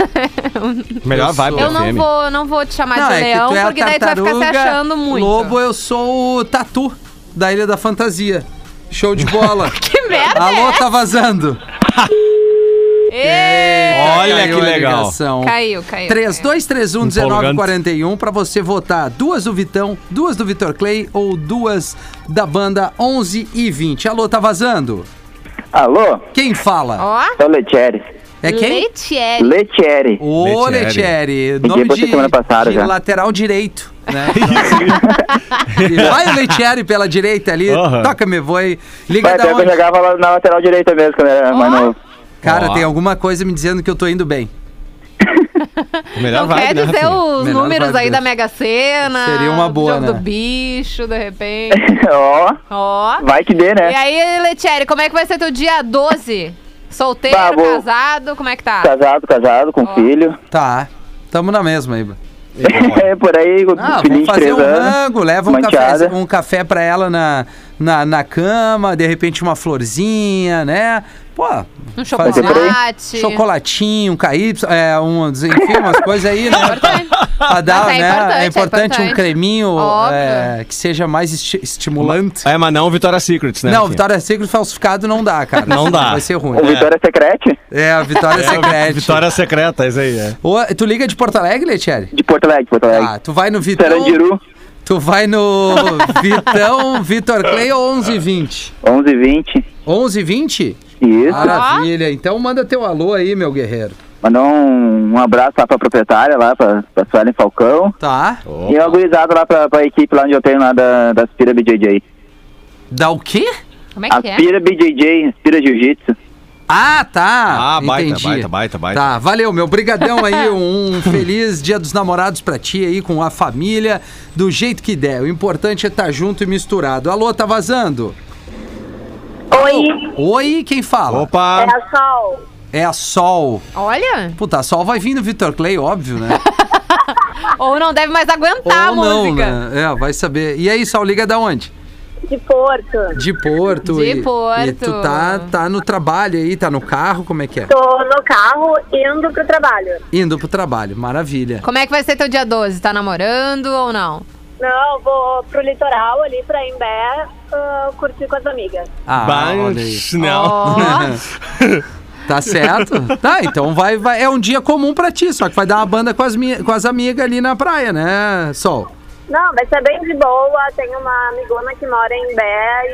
S4: Melhor vibe
S2: Eu não
S4: FM.
S2: vou, não vou te chamar
S3: Não,
S2: de
S3: é
S2: leão,
S3: é
S2: porque daí tu vai ficar se achando muito.
S3: Lobo, eu sou o Tatu, da Ilha da Fantasia. Show de bola.
S2: Que merda
S3: Alô,
S2: é
S3: tá vazando.
S2: Ê,
S4: Olha
S3: Caiu
S4: que legal.
S3: ligação.
S2: Caiu, caiu.
S3: 3231-1941 pra você votar duas do Vitão, duas do Vitor Clay ou duas da banda 11 e 20. Alô, tá vazando?
S7: Alô,
S3: Quem fala?
S2: Ó,
S7: é o Letieri.
S3: É quem?
S2: Leitieri.
S7: Letieri.
S3: Ô,
S4: Letieri.
S3: Letieri. Nome de,
S7: semana passada
S3: de
S7: já.
S3: lateral direito, né? Vai o Letieri pela direita ali,
S4: Aham.
S3: toca-me voe. Liga
S7: Vai,
S3: da
S7: que eu
S3: onde?
S7: jogava lá na lateral direita mesmo, quando era mais
S2: Ó.
S7: novo.
S3: Cara,
S4: Ó.
S3: tem alguma coisa me dizendo que eu tô indo bem.
S4: Melhor
S2: Não quer
S4: vibe, né,
S2: dizer
S4: Rafinha?
S2: os
S3: Melhor
S2: números aí da Mega Sena.
S3: Seria uma boa,
S2: jogo
S3: né?
S2: do bicho, de repente.
S7: Ó,
S2: Ó.
S7: vai que dê,
S2: E
S7: né?
S2: aí, Letieri, como é que vai ser teu dia 12? Solteiro,
S7: Tá,
S2: casado, como é que tá?
S7: Casado, casado, com
S2: Ó.
S7: filho.
S3: Tá, tamo na mesma aí.
S7: É, por aí, com
S3: Ah,
S7: filhinho
S3: vamos fazer um rango, leva um café, um café pra ela na, na, na cama, de repente uma florzinha, né? Pô,
S2: Um
S3: fazer-
S2: chocolate.
S3: chocolatinho, um KY, é, um, enfim, umas coisas aí, né? Pra dar,
S2: Mas é
S3: né?
S2: importante,
S3: é
S2: é
S3: importante um creminho é, que seja mais esti- estimulante.
S4: É, mas não Vitória Secrets, né?
S3: não,
S4: Rafinha?
S3: Vitória Secret falsificado não dá, cara.
S4: Não dá.
S3: Vai ser ruim.
S7: O Vitória Secrete,
S3: É, a Vitória
S4: É,
S3: Secret.
S4: Vitória secreta, isso aí, é.
S3: Ô, tu liga de Porto Alegre, Letieri?
S7: de Porto Alegre, Porto Alegre.
S3: Ah, tu vai no Vitão.
S7: Sarandiru,
S3: Tu vai no Vitão, Vitor Clay ou 1120?
S7: 11 20
S3: 1120?
S7: Isso.
S3: Maravilha. Então manda teu alô aí, meu guerreiro.
S7: Mandar um, um abraço lá pra proprietária, lá pra, pra Suelen Falcão.
S3: Tá.
S7: E uma gurizada lá pra, pra equipe lá onde eu tenho lá da, da Aspira BJJ.
S3: Dá o quê?
S2: Como é que é?
S7: Aspira BJJ, Aspira Jiu-Jitsu.
S3: Ah, tá.
S4: Ah, baita,
S3: Entendi.
S4: baita, baita, baita.
S3: Tá, valeu, meu. Brigadão aí. Um feliz dia dos namorados pra ti aí, com a família, do jeito que der. O importante é estar junto e misturado. Alô, tá vazando?
S8: Oi,
S3: Oi, quem fala?
S4: Opa!
S8: é a Sol.
S3: É a Sol.
S2: Olha.
S3: Puta, a Sol vai vir no Vitor Clay, óbvio, né?
S2: Ou não deve mais aguentar a
S3: Ou não,
S2: música.
S3: né? É, vai saber. E aí, Sol, liga da onde?
S8: De Porto.
S3: De Porto.
S2: De
S3: e,
S2: Porto.
S3: E tu tá, tá no trabalho aí, tá no carro, como é que é?
S8: Tô no carro indo pro trabalho.
S3: Indo pro trabalho, maravilha.
S2: Como é que vai ser teu dia 12? Tá namorando ou não?
S8: Não, vou pro litoral ali pra Imbé ah, curtir com as amigas.
S3: Ah, aí.
S4: Não.
S2: Ó.
S3: Tá certo? Tá, então vai, vai. É um dia comum pra ti, só que vai dar uma banda com as, mi- com as amigas ali na praia, né, Sol?
S8: Não, vai ser bem de boa. Tenho uma amigona que mora em Imbé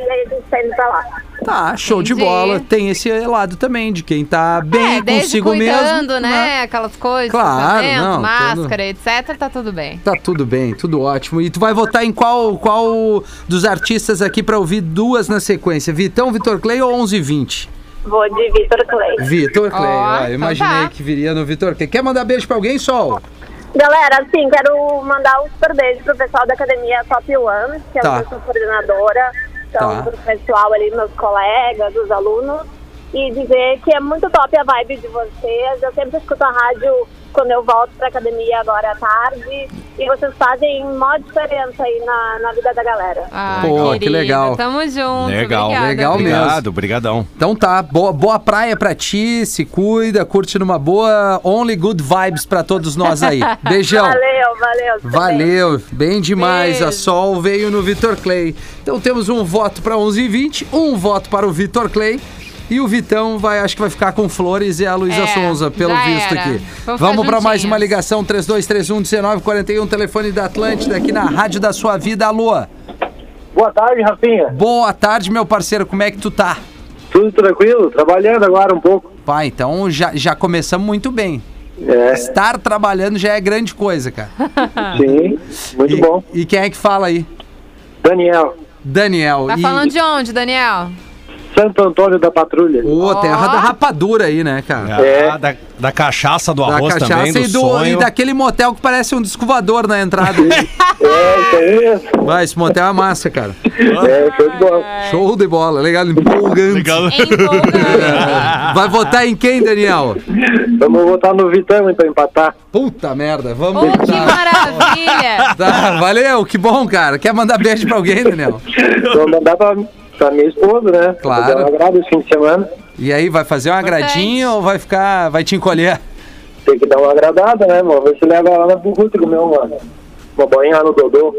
S8: e aí a gente tá indo pra lá.
S3: Tá, show de
S2: Entendi.
S3: bola. Tem esse lado também, de quem tá bem
S2: é, desde
S3: consigo
S2: cuidando,
S3: mesmo.
S2: né? Aquelas coisas,
S3: Claro, não,
S2: máscara, etc. Tá tudo bem.
S3: Tá tudo bem, tudo ótimo. E tu vai votar em qual, qual dos artistas aqui pra ouvir duas na sequência? Vitão, Vitor Clay ou 1120?
S8: Vou de Vitor Clay.
S3: Vitor Clay,
S2: Ó,
S3: ó,
S2: então
S3: imaginei
S2: tá.
S3: que viria no Vitor Clay. Quer mandar beijo pra alguém, Sol?
S8: Galera, assim, quero mandar um super beijo pro pessoal da academia Top One, que
S3: Tá.
S8: é a nossa coordenadora. Então,
S3: Tá.
S8: pro pessoal ali, meus colegas, os alunos. E dizer que é muito top a vibe de vocês. Eu sempre escuto a rádio quando eu volto pra academia agora à tarde. E vocês fazem uma diferença aí na, na vida da galera.
S2: Ah,
S3: Pô, que
S2: querida,
S3: legal.
S2: Tamo junto.
S4: Legal,
S2: obrigada,
S3: legal mesmo.
S4: Obrigado, brigadão.
S3: Então tá, boa, boa praia pra ti, se cuida, curte numa boa, only good vibes pra todos nós aí. Beijão.
S8: Valeu, valeu.
S3: Valeu, bem demais. A
S2: Beijo.
S3: Sol veio no Vitor Clay. Então temos um voto para 11 e 20, um voto para o Vitor Clay. E o Vitão vai, acho que vai ficar com Flores e a Luísa
S2: É,
S3: Souza, pelo visto
S2: era.
S3: aqui.
S2: Vamos
S3: Vamos para mais uma ligação: 3231-1941, telefone da Atlântida, aqui na Rádio da Sua Vida. Alô.
S9: Boa tarde, Rafinha.
S3: Boa tarde, meu parceiro. Como é que tu tá?
S9: Tudo tranquilo? Trabalhando agora um pouco.
S3: Pai, então já, já começamos muito bem.
S9: É,
S3: Estar trabalhando já é grande coisa, cara.
S9: sim. Muito
S3: e,
S9: bom.
S3: E quem é que fala aí?
S9: Daniel,
S3: Daniel.
S2: Tá
S3: e...
S2: falando de onde, Daniel?
S9: Santo Antônio da Patrulha.
S3: Ô,
S2: Ó.
S3: terra da rapadura aí, né, cara?
S9: É.
S4: Ah, da, da cachaça, do
S3: Da
S4: arroz também, do
S3: e, do,
S4: sonho.
S3: e daquele motel que parece um descovador na entrada.
S9: É, isso aí mesmo.
S3: Vai, esse motel é massa, cara.
S9: É, show de bola.
S3: Show de bola, legal, empolgante.
S4: Legal.
S2: Empolgante.
S3: Vai votar em quem, Daniel?
S9: Vamos voltar no Vitão então empatar.
S3: Puta merda, vamos
S2: Oh, que
S3: votar.
S2: maravilha!
S3: Tá, valeu, que bom, cara. Quer mandar beijo pra alguém, Daniel?
S9: Vou mandar pra, pra minha esposa, né?
S3: Claro.
S9: Fazer um agrado esse fim de semana.
S3: E aí, vai fazer
S2: Importante.
S3: agradinha ou vai ficar. vai te encolher?
S10: Tem que dar uma agradada, né, mano? Ver se leva lá na Burruta comer uma, uma boinha lá no Dodô.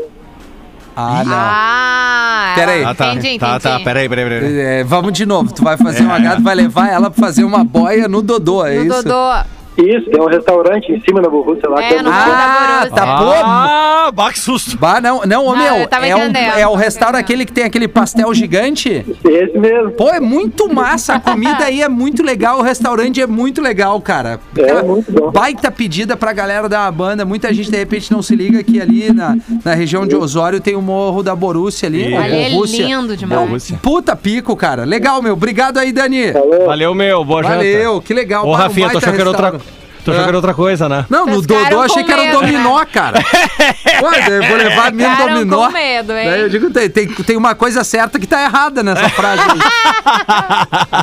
S3: Ah, não.
S2: Ah,
S3: Pera aí.
S2: ela-
S4: Ah, tá.
S2: Entendi, entendi.
S4: Tá, tá, peraí, peraí, peraí.
S3: É, vamos de novo. Tu vai fazer um agrado, vai levar ela pra fazer uma boia no Dodô, é
S2: No
S3: isso?
S2: Dodô.
S10: Isso, tem um restaurante em cima da Burruta lá
S2: É,
S10: que é
S2: no
S3: Ah, tá bom.
S4: Ah, bah, que susto.
S3: Bah, não, não, ô
S2: Não,
S3: meu, é, um, é o restaurante aquele que tem aquele pastel gigante.
S10: Esse mesmo.
S3: Pô, é muito massa, a comida aí é muito legal, o restaurante é muito legal, cara.
S10: É, muito bom.
S3: Baita pedida pra galera da banda, muita gente de repente não se liga que ali na, na região de Osório tem o Morro da Borússia ali. Ou
S2: Ali é
S3: Borrússia.
S2: lindo demais.
S4: Rússia.
S3: Puta pico, cara. Legal, meu. Obrigado aí, Dani.
S10: Falou.
S4: Valeu, meu. Boa janta.
S3: Valeu, que legal.
S4: Ô, Rafinha, tô achando que era outra. Tô que era outra coisa, né?
S3: Não, no Dodô achei que era um dominó,
S2: né?
S3: cara. Pô, eu vou levar mil
S2: Ficaram
S3: dominó.
S2: com medo, hein?
S3: Daí eu digo, tem, tem, tem uma coisa certa que tá errada nessa frase aí.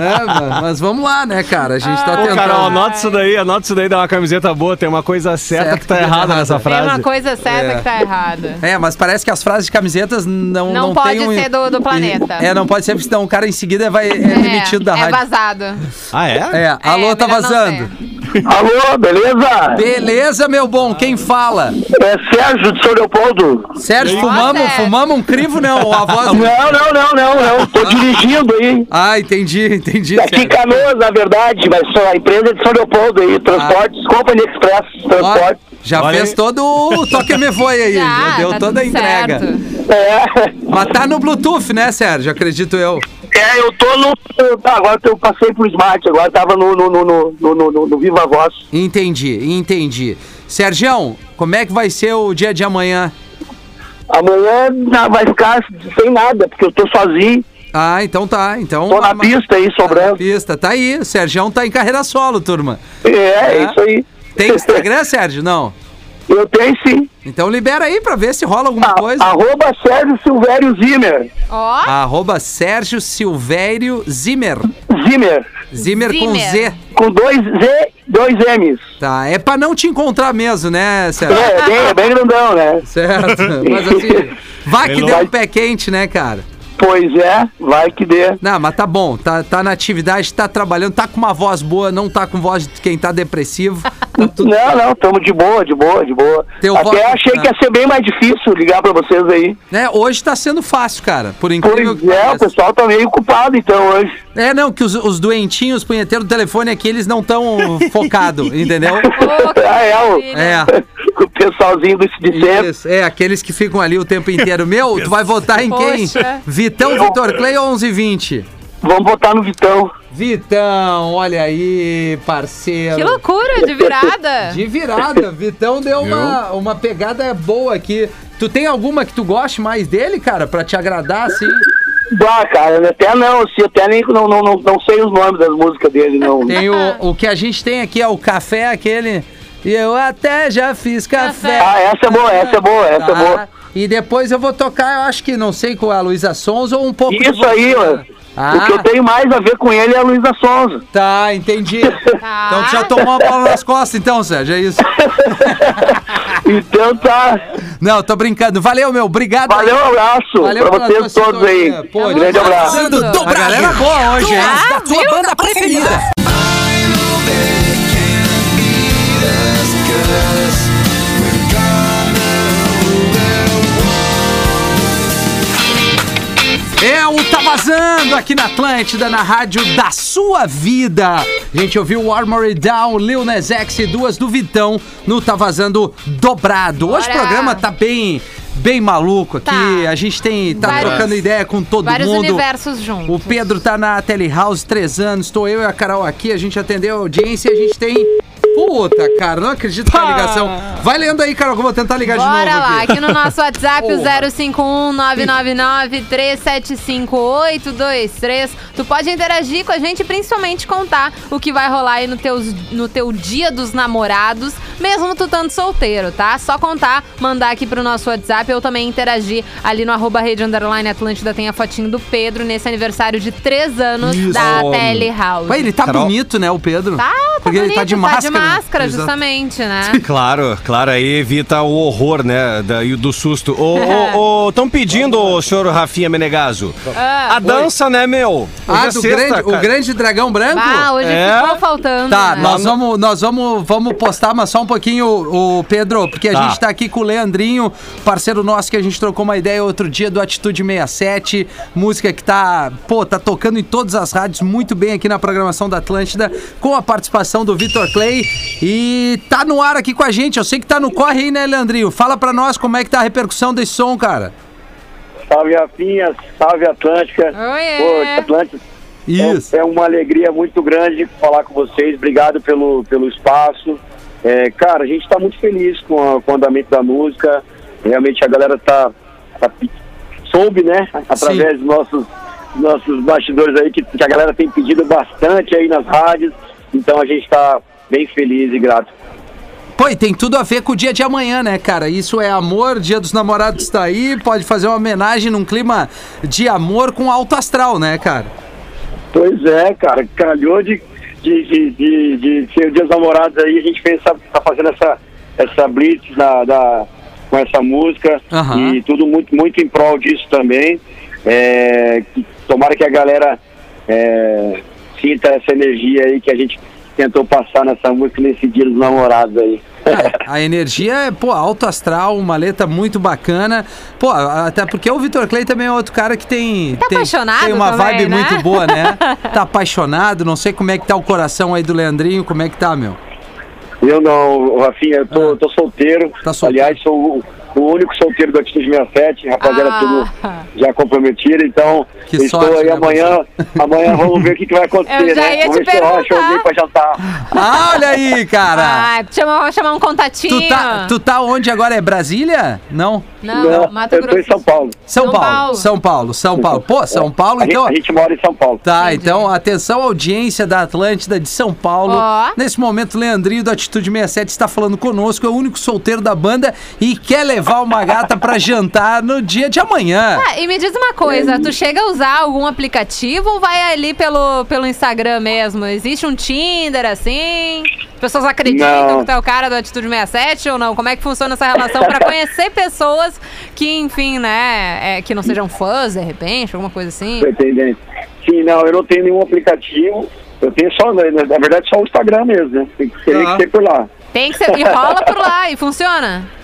S3: é, mas, mas vamos lá, né, cara? A gente tá
S2: Ah,
S3: tentando.
S4: Carol, anota isso daí, anota isso daí, dá uma camiseta boa. Tem uma coisa certa
S3: Certo
S4: que tá
S3: que tá
S4: errada nessa
S2: Tem
S4: frase.
S2: uma coisa certa
S3: É.
S2: que tá errada.
S3: É, mas parece que as frases de camisetas não
S2: Não
S3: não,
S2: pode
S3: tem um-
S2: ser do- do planeta.
S3: É, não pode ser, porque senão o cara em seguida vai, é, demitido da
S2: é
S3: rádio.
S2: vazado.
S4: Ah, é?
S3: É, alô,
S2: É,
S3: tá vazando.
S10: Alô, beleza?
S3: Beleza, meu bom, quem fala?
S10: É Sérgio de São Leopoldo.
S3: Sérgio, fumamos, fumamos um crivo, não, a voz...
S10: Não, não, não, não, não. Tô dirigindo aí.
S3: Ah, entendi, entendi. Sérgio.
S10: Canoas, na verdade, mas só a empresa é de São Leopoldo aí, Transportes, Company Express, Transportes.
S3: já
S4: Olha
S3: fez
S4: aí.
S3: todo o toque me foi aí, já,
S2: Já,
S3: deu
S2: tá
S3: toda a entrega.
S2: certo.
S10: É.
S3: Mas tá no Bluetooth, né, Sérgio? Acredito eu.
S10: É, eu tô no. Tá, agora eu passei pro Smart, agora tava no, no, no, no, no, Viva Voz.
S3: Entendi, entendi. Sergião, como é que vai ser o dia de amanhã?
S10: Amanhã não, vai ficar sem nada, porque eu tô sozinho,
S3: Ah, então tá. Então,
S10: tô na pista aí,
S3: Tá na
S10: sobrando.
S3: pista, tá aí. O Sergião tá em carreira solo, turma.
S10: É, é isso aí.
S3: Tem Instagram, Sérgio? Não.
S10: Eu tenho sim.
S3: Então libera aí pra ver se rola alguma
S10: A-
S3: coisa.
S10: Arroba Sérgio Silvério Zimmer.
S2: Ó,
S3: Arroba Sérgio Silvério Zimmer.
S10: Zimmer.
S3: Zimmer com. Z.
S10: Com dois Z, dois M's.
S3: Tá, é pra não te encontrar mesmo, né, Sérgio?
S10: É, é bem, é bem grandão, né?
S3: Certo. Mas assim, vai que deu um pé quente, né, cara?
S10: Pois é, vai que dê.
S3: Não, mas tá bom, tá, tá na atividade, tá trabalhando, tá com uma voz boa, não tá com voz de quem tá depressivo. Tá tudo
S10: Não, não, tamo de boa, de boa, de boa.
S3: Teu
S10: Até
S3: voto-
S10: achei que ia ser bem mais difícil ligar pra vocês aí.
S3: né? Hoje tá sendo fácil, cara, por
S10: Pois
S3: incrível que
S10: é, o pessoal tá meio culpado então hoje.
S3: É, não, que os, os doentinhos, punheteiros do telefone aqui, eles não tão focados, entendeu?
S10: Ah, é, o-.
S3: É.
S10: o pessoalzinho do.
S3: Isso, é, aqueles que ficam ali o tempo inteiro. Meu, tu vai votar em quem?
S2: Poxa.
S3: Vitão, Vitor Clay ou 1120?
S10: Vamos botar no Vitão.
S3: Vitão, olha aí, parceiro.
S2: Que loucura de virada.
S3: De virada, Vitão deu uma, uma pegada boa aqui. Tu tem alguma que tu goste mais dele, cara, pra te agradar, assim?
S10: Bah, cara, até não, assim, até nem não, não, não, não sei os nomes das músicas dele, não.
S3: Tem o, o que a gente tem aqui é o café, aquele. E eu até já fiz café.
S10: Ah, essa é boa, essa é boa, essa é boa.
S3: E depois eu vou tocar, eu acho que não sei com a Luísa Sons ou um pouco. de
S10: Isso aí, mano.
S3: Ah.
S10: O que eu tenho mais a ver com ele é a Luísa Sonza.
S3: Tá, entendi.
S2: Tá.
S3: Então já tomou uma bola nas costas, então, Sérgio, é isso.
S10: Então tá.
S3: Não, tô brincando. Valeu, meu. Obrigado.
S10: Valeu, um abraço
S3: Valeu
S10: pra vocês
S3: tua
S10: todos aí.
S3: Pô,
S10: Um grande abraço.
S2: Dobrado.
S3: A galera boa hoje, hein?
S2: Ah, viu?
S11: banda preferida.
S3: É o Tá Vazando aqui na Atlântida, na rádio da sua vida. A gente ouviu o Armory Down, Lil Nas X e duas do Vitão no Tá Vazando dobrado. Hoje o
S2: Bora.
S3: programa tá bem, bem maluco aqui.
S2: Tá.
S3: A gente tem, tá
S2: Vários-
S3: trocando ideia com todo
S2: Vários
S3: mundo.
S2: universos juntos.
S3: O Pedro tá na Telehouse, três anos. Estou eu e a Carol aqui. A gente atendeu a audiência e a gente tem. Puta, cara, não acredito na ligação. Vai lendo aí, Carol, que eu vou tentar ligar de
S2: Bora
S3: novo.
S2: lá,
S3: aqui.
S2: aqui no nosso WhatsApp, o
S3: Porra.
S2: 051-999-375823. Tu pode interagir com a gente, principalmente contar o que vai rolar aí no, teus, no teu dia dos namorados, mesmo tu estando solteiro, tá? Só contar, mandar aqui pro nosso WhatsApp ou também interagir ali no arroba rede underline Atlântida. Tem a fotinho do Pedro nesse aniversário de três anos da
S3: Isso.
S2: Tele House.
S3: Ué, ele tá
S4: Carol.
S3: bonito, né, o Pedro?
S2: Tá, tá
S3: porque ele tá de máscara.
S2: Tá de máscara,
S3: Exato.
S2: justamente, né?
S4: Claro, claro, aí evita o horror, né, da- e do susto. Estão pedindo, o senhor Rafinha Menegaso,
S2: Ah.
S4: a dança, né, meu?
S3: Ah,
S4: Hoje
S3: do
S4: é sexta,
S3: grande, o grande dragão branco?
S2: Ah, hoje
S4: É?
S2: ficou faltando.
S3: Tá,
S2: né?
S3: nós vamos, nós vamos, vamos postar, mas só um pouquinho, o Pedro, porque a
S4: Tá.
S3: gente tá aqui com o Leandrinho, parceiro nosso que a gente trocou uma ideia outro dia do Atitude 67, música que tá, pô, tá tocando em todas as rádios muito bem aqui na programação da Atlântida, com a participação do Vitor Clay e tá no ar aqui com a gente. Eu sei que tá no corre aí, né, Leandrinho? Fala pra nós como é que tá a repercussão desse som, cara.
S12: Salve Rafinha, salve Atlântica. Pô, Atlântica,
S3: Isso.
S12: É, é uma alegria muito grande falar com vocês. Obrigado pelo, pelo espaço. É, cara, a gente está muito feliz com, a- com o andamento da música. Realmente a galera tá, tá soube, né? Através dos nossos, nossos bastidores aí que, que a galera tem pedido bastante aí nas rádios. Então a gente está bem feliz e grato.
S3: Pô, e tem tudo a ver com o dia de amanhã, né, cara? Isso é amor, dia dos namorados tá aí, pode fazer uma homenagem num clima de amor com alto astral, né, cara?
S12: Pois é, cara, calhou de, de, de, de, de ser o Dia dos Namorados aí, a gente pensa, tá fazendo essa, essa blitz na, da, com essa música
S3: Aham.
S12: e tudo muito, muito em prol disso também. É, tomara que a galera é, sinta essa energia aí que a gente tentou passar nessa música nesse Dia dos Namorados aí.
S3: A energia é, pô, alto astral, uma letra muito bacana. Pô, até porque o Vitor Clay também é outro cara que tem.
S2: Tá
S3: tem,
S2: apaixonado
S3: Tem uma
S2: também,
S3: vibe
S2: né?
S3: muito boa, né? Tá apaixonado, não sei como é que tá o coração aí do Leandrinho, como é que tá, meu?
S12: Eu não, Rafinha, eu tô,
S3: Ah.
S12: tô solteiro.
S3: Tá solteiro.
S12: Aliás, sou o, único solteiro do Atitude 67, rapaziada
S2: Ah.
S12: tudo já comprometido, então
S3: Que
S12: estou
S3: sorte,
S12: aí
S3: né,
S12: amanhã. Amanhã vamos ver o que, que vai acontecer,
S2: Eu já
S12: né?
S2: ia
S12: vamos
S2: te
S12: ver se alguém pra jantar.
S3: Ah, olha aí, cara!
S2: Ah, chama, vou chamar um contatinho.
S3: Tu tá, tu tá onde agora? É Brasília? Não?
S2: Não, não, Mato
S12: eu tô
S2: Grosso.
S12: em São Paulo.
S3: São,
S2: São
S3: Paulo,
S2: Paulo.
S3: São Paulo, São Paulo. Pô, São Paulo,
S12: a,
S3: então.
S12: gente, a gente mora em São Paulo.
S3: Tá,
S2: Entendi.
S3: então atenção audiência da Atlântida de São Paulo.
S2: Ó.
S3: Nesse momento, Leandrinho do Atitude 67 está falando conosco, é o único solteiro da banda e quer levar uma gata pra jantar no dia de amanhã.
S2: Ah, e me diz uma coisa, tu chega a usar algum aplicativo ou vai ali pelo, pelo Instagram mesmo? Existe um Tinder assim? As pessoas acreditam
S12: Não.
S2: que tu é o cara do Atitude 67 ou não? Como é que funciona essa relação pra conhecer pessoas que, enfim, né, é, que não sejam fãs, de repente, alguma coisa assim?
S12: Tô entendendo. Sim, não, eu não tenho nenhum aplicativo. Eu tenho só, na, na verdade, só o Instagram mesmo, né? Tem que,
S3: Tá.
S12: que ser por lá.
S2: Tem que ser, e rola por lá, e funciona?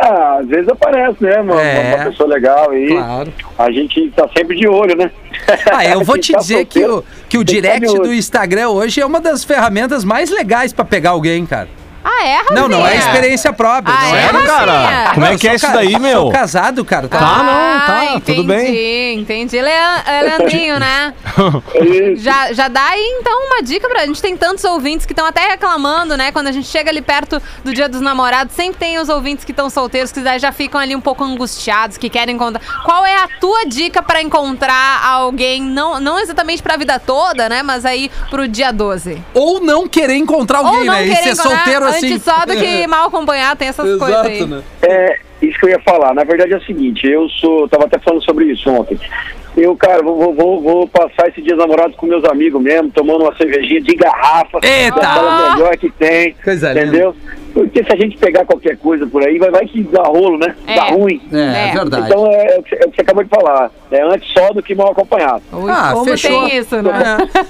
S12: Ah, às vezes aparece, né? Uma,
S3: É.
S12: uma pessoa legal aí.
S3: Claro.
S12: A gente tá sempre de olho, né?
S3: Ah, eu vou te
S12: tá
S3: dizer que
S12: solteiro
S3: o, que o
S12: que
S3: direct do. Instagram hoje é uma das ferramentas mais legais pra pegar alguém, cara.
S2: Ah, é, Rafinha?
S3: Não, não é experiência própria.
S2: Ah,
S3: não
S2: é,
S3: é,
S2: Rafinha?
S4: cara? Como é que é isso daí, meu?
S3: Sou casado, cara. Tá?
S4: Tá, não,
S2: Ah,
S4: tá,
S2: entendi,
S4: tudo bem.
S2: Entendi. Lean- é, Leandrinho, né?
S12: Isso.
S2: Já, já dá aí, então, uma dica pra gente. Tem tantos ouvintes que estão até reclamando, né? Quando a gente chega ali perto do dia dos namorados, sempre tem os ouvintes que estão solteiros, que daí já ficam ali um pouco angustiados, que querem encontrar. Qual é a tua dica pra encontrar alguém, não, não exatamente pra vida toda, né? Mas aí pro dia 12.
S3: Ou não querer encontrar alguém,
S2: Ou não
S3: né? E ser
S2: encontrar
S3: solteiro assim.
S2: Antes só do que mal acompanhado, tem essas coisas aí.
S3: Exato, né?
S12: É, isso que eu ia falar. Na verdade é o seguinte, eu sou. Tava até falando sobre isso ontem. Eu, cara, vou, vou- vou, vou passar esses dias namorados com meus amigos mesmo, tomando uma cervejinha de garrafa.
S3: Eita!
S12: Aquela melhor que tem.
S3: Coisa linda.
S12: entendeu? Porque se a gente pegar qualquer coisa por aí, vai, vai que dá rolo, né?
S2: É.
S12: Dá ruim.
S3: É, é
S2: É.
S3: verdade.
S12: Então é, é o que você- é o que você acabou de falar. É antes só do que mal acompanhado.
S2: Ui,
S3: Ah,
S2: como
S3: fechou.
S2: tem isso, né?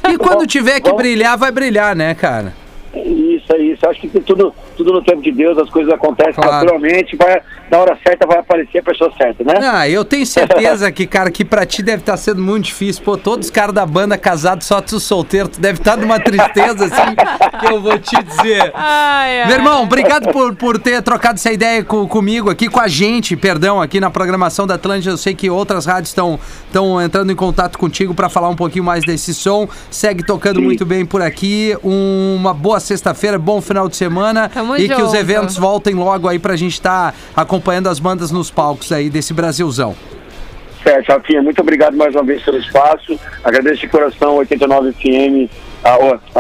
S3: É. E quando tiver que brilhar, vai brilhar, né, cara?
S12: Isso, é isso. Acho que tudo, tudo no tempo de Deus, as coisas acontecem
S3: Claro.
S12: naturalmente, vai, na hora certa vai aparecer a pessoa certa, né?
S3: Ah, eu tenho certeza que, cara, que pra ti deve estar sendo muito difícil. Pô, todos os caras da banda casados, só tu solteiro, tu deve estar numa tristeza assim, que eu vou te dizer.
S2: Ai, ai.
S3: Meu irmão, obrigado por, por ter trocado essa ideia co- comigo aqui, com a gente, perdão, aqui na programação da Atlântida. Eu sei que outras rádios estão entrando em contato contigo para falar um pouquinho mais desse som. Segue tocando muito bem por aqui. Um- uma boa sexta-feira, bom final de semana.
S2: Tamo
S3: e que os
S2: junto.
S3: eventos voltem logo aí pra gente estar acompanhando as bandas nos palcos aí desse Brasilzão.
S12: Certo, Rafinha, muito obrigado mais uma vez pelo espaço. Agradeço de coração 89 FM. A,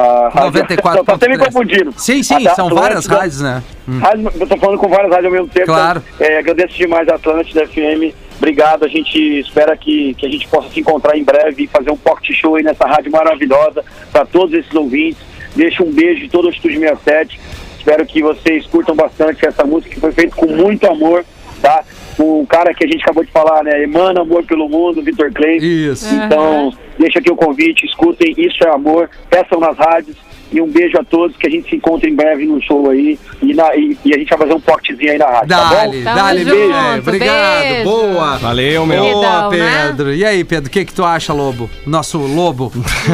S12: a, a
S3: 94.3.
S12: Tô até me confundindo.
S3: Sim, sim,
S12: A
S3: são várias rádios, né? Hum.
S12: Rádio- Eu tô falando com várias rádios ao mesmo tempo.
S3: Claro.
S12: então, é, agradeço demais a Atlântida FM. Obrigado. A gente espera que, que a gente possa se encontrar em breve e fazer um pocket show aí nessa rádio maravilhosa para todos esses ouvintes. Deixo um beijo de todo o Estúdio 67. Espero que vocês curtam bastante essa música que foi feita com muito amor, tá? Com o cara que a gente acabou de falar, né? Emana Amor pelo Mundo, Vitor Clay.
S3: Isso.
S12: Então, deixa aqui o convite, escutem Isso é Amor, peçam nas rádios. E um beijo a todos, que a gente se encontra em breve no show aí. E, na- e- e a gente vai fazer um pocketzinho aí na rádio, tá bom?
S3: Dale,
S2: Tamo
S3: dale,
S2: junto,
S3: beijo. Obrigado,
S2: beijo.
S3: boa.
S4: Valeu, meu.
S3: Boa,
S2: né?
S3: Pedro. E aí, Pedro, o que que tu acha, Lobo? Nosso Lobo.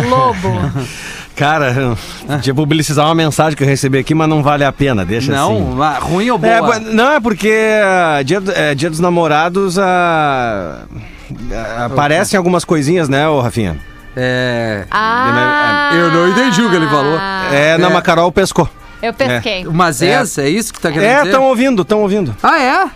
S2: Lobo.
S4: Cara, podia publicizar uma mensagem que eu recebi aqui, mas não vale a pena, deixa
S3: não,
S4: assim.
S3: mas ruim ou
S4: É,
S3: boa?
S4: bo- não, é porque ah, dia, do- é, dia dos namorados ah, ah, aparecem algumas coisinhas, né, ô Rafinha?
S3: É...
S2: Ah!
S3: Eu não entendi o que ele falou.
S4: É, não,
S3: É.
S4: mas a Carol pescou.
S2: Eu pesquei.
S3: Mas ex, é. isso que tá querendo
S4: É,
S3: dizer?
S4: estão ouvindo, estão ouvindo.
S3: Ah, é?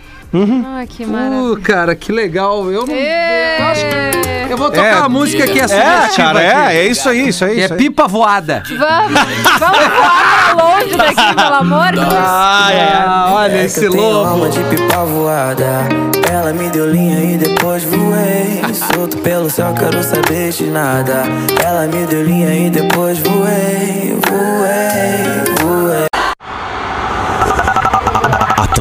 S2: Ai, que maravilha.
S3: Uh, cara, que legal. Eu não... Eu acho que... Eu vou tocar
S4: É.
S3: uma música que é
S4: É,
S3: sugestiva
S4: cara,
S3: aqui.
S4: é, é isso aí, isso aí.
S3: É
S4: isso aí.
S3: pipa voada.
S2: Vamos, vamos voar pra longe daqui, pelo amor de Deus.
S3: Ah, olha
S13: É
S3: esse
S13: tenho alma
S3: lobo.
S13: de pipa voada Ela me deu linha e depois voei Solto pelo céu, quero saber de nada Ela me deu linha e depois Voei, voei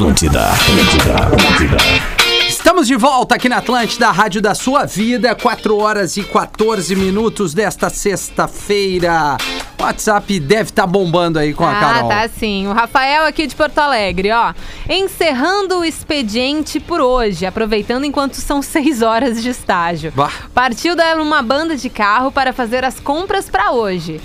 S1: Atlântida, Atlântida, Atlântida.
S3: Estamos de volta aqui na Atlântida, a rádio da sua vida, 4 horas e 14 minutos desta sexta-feira. O WhatsApp deve estar bombando aí com a
S2: Ah,
S3: Carol.
S2: tá sim. O Rafael aqui de Porto Alegre, ó. Encerrando o expediente por hoje, aproveitando enquanto são seis horas de estágio.
S3: Bah.
S2: Partiu dar uma banda de carro para fazer as compras pra hoje.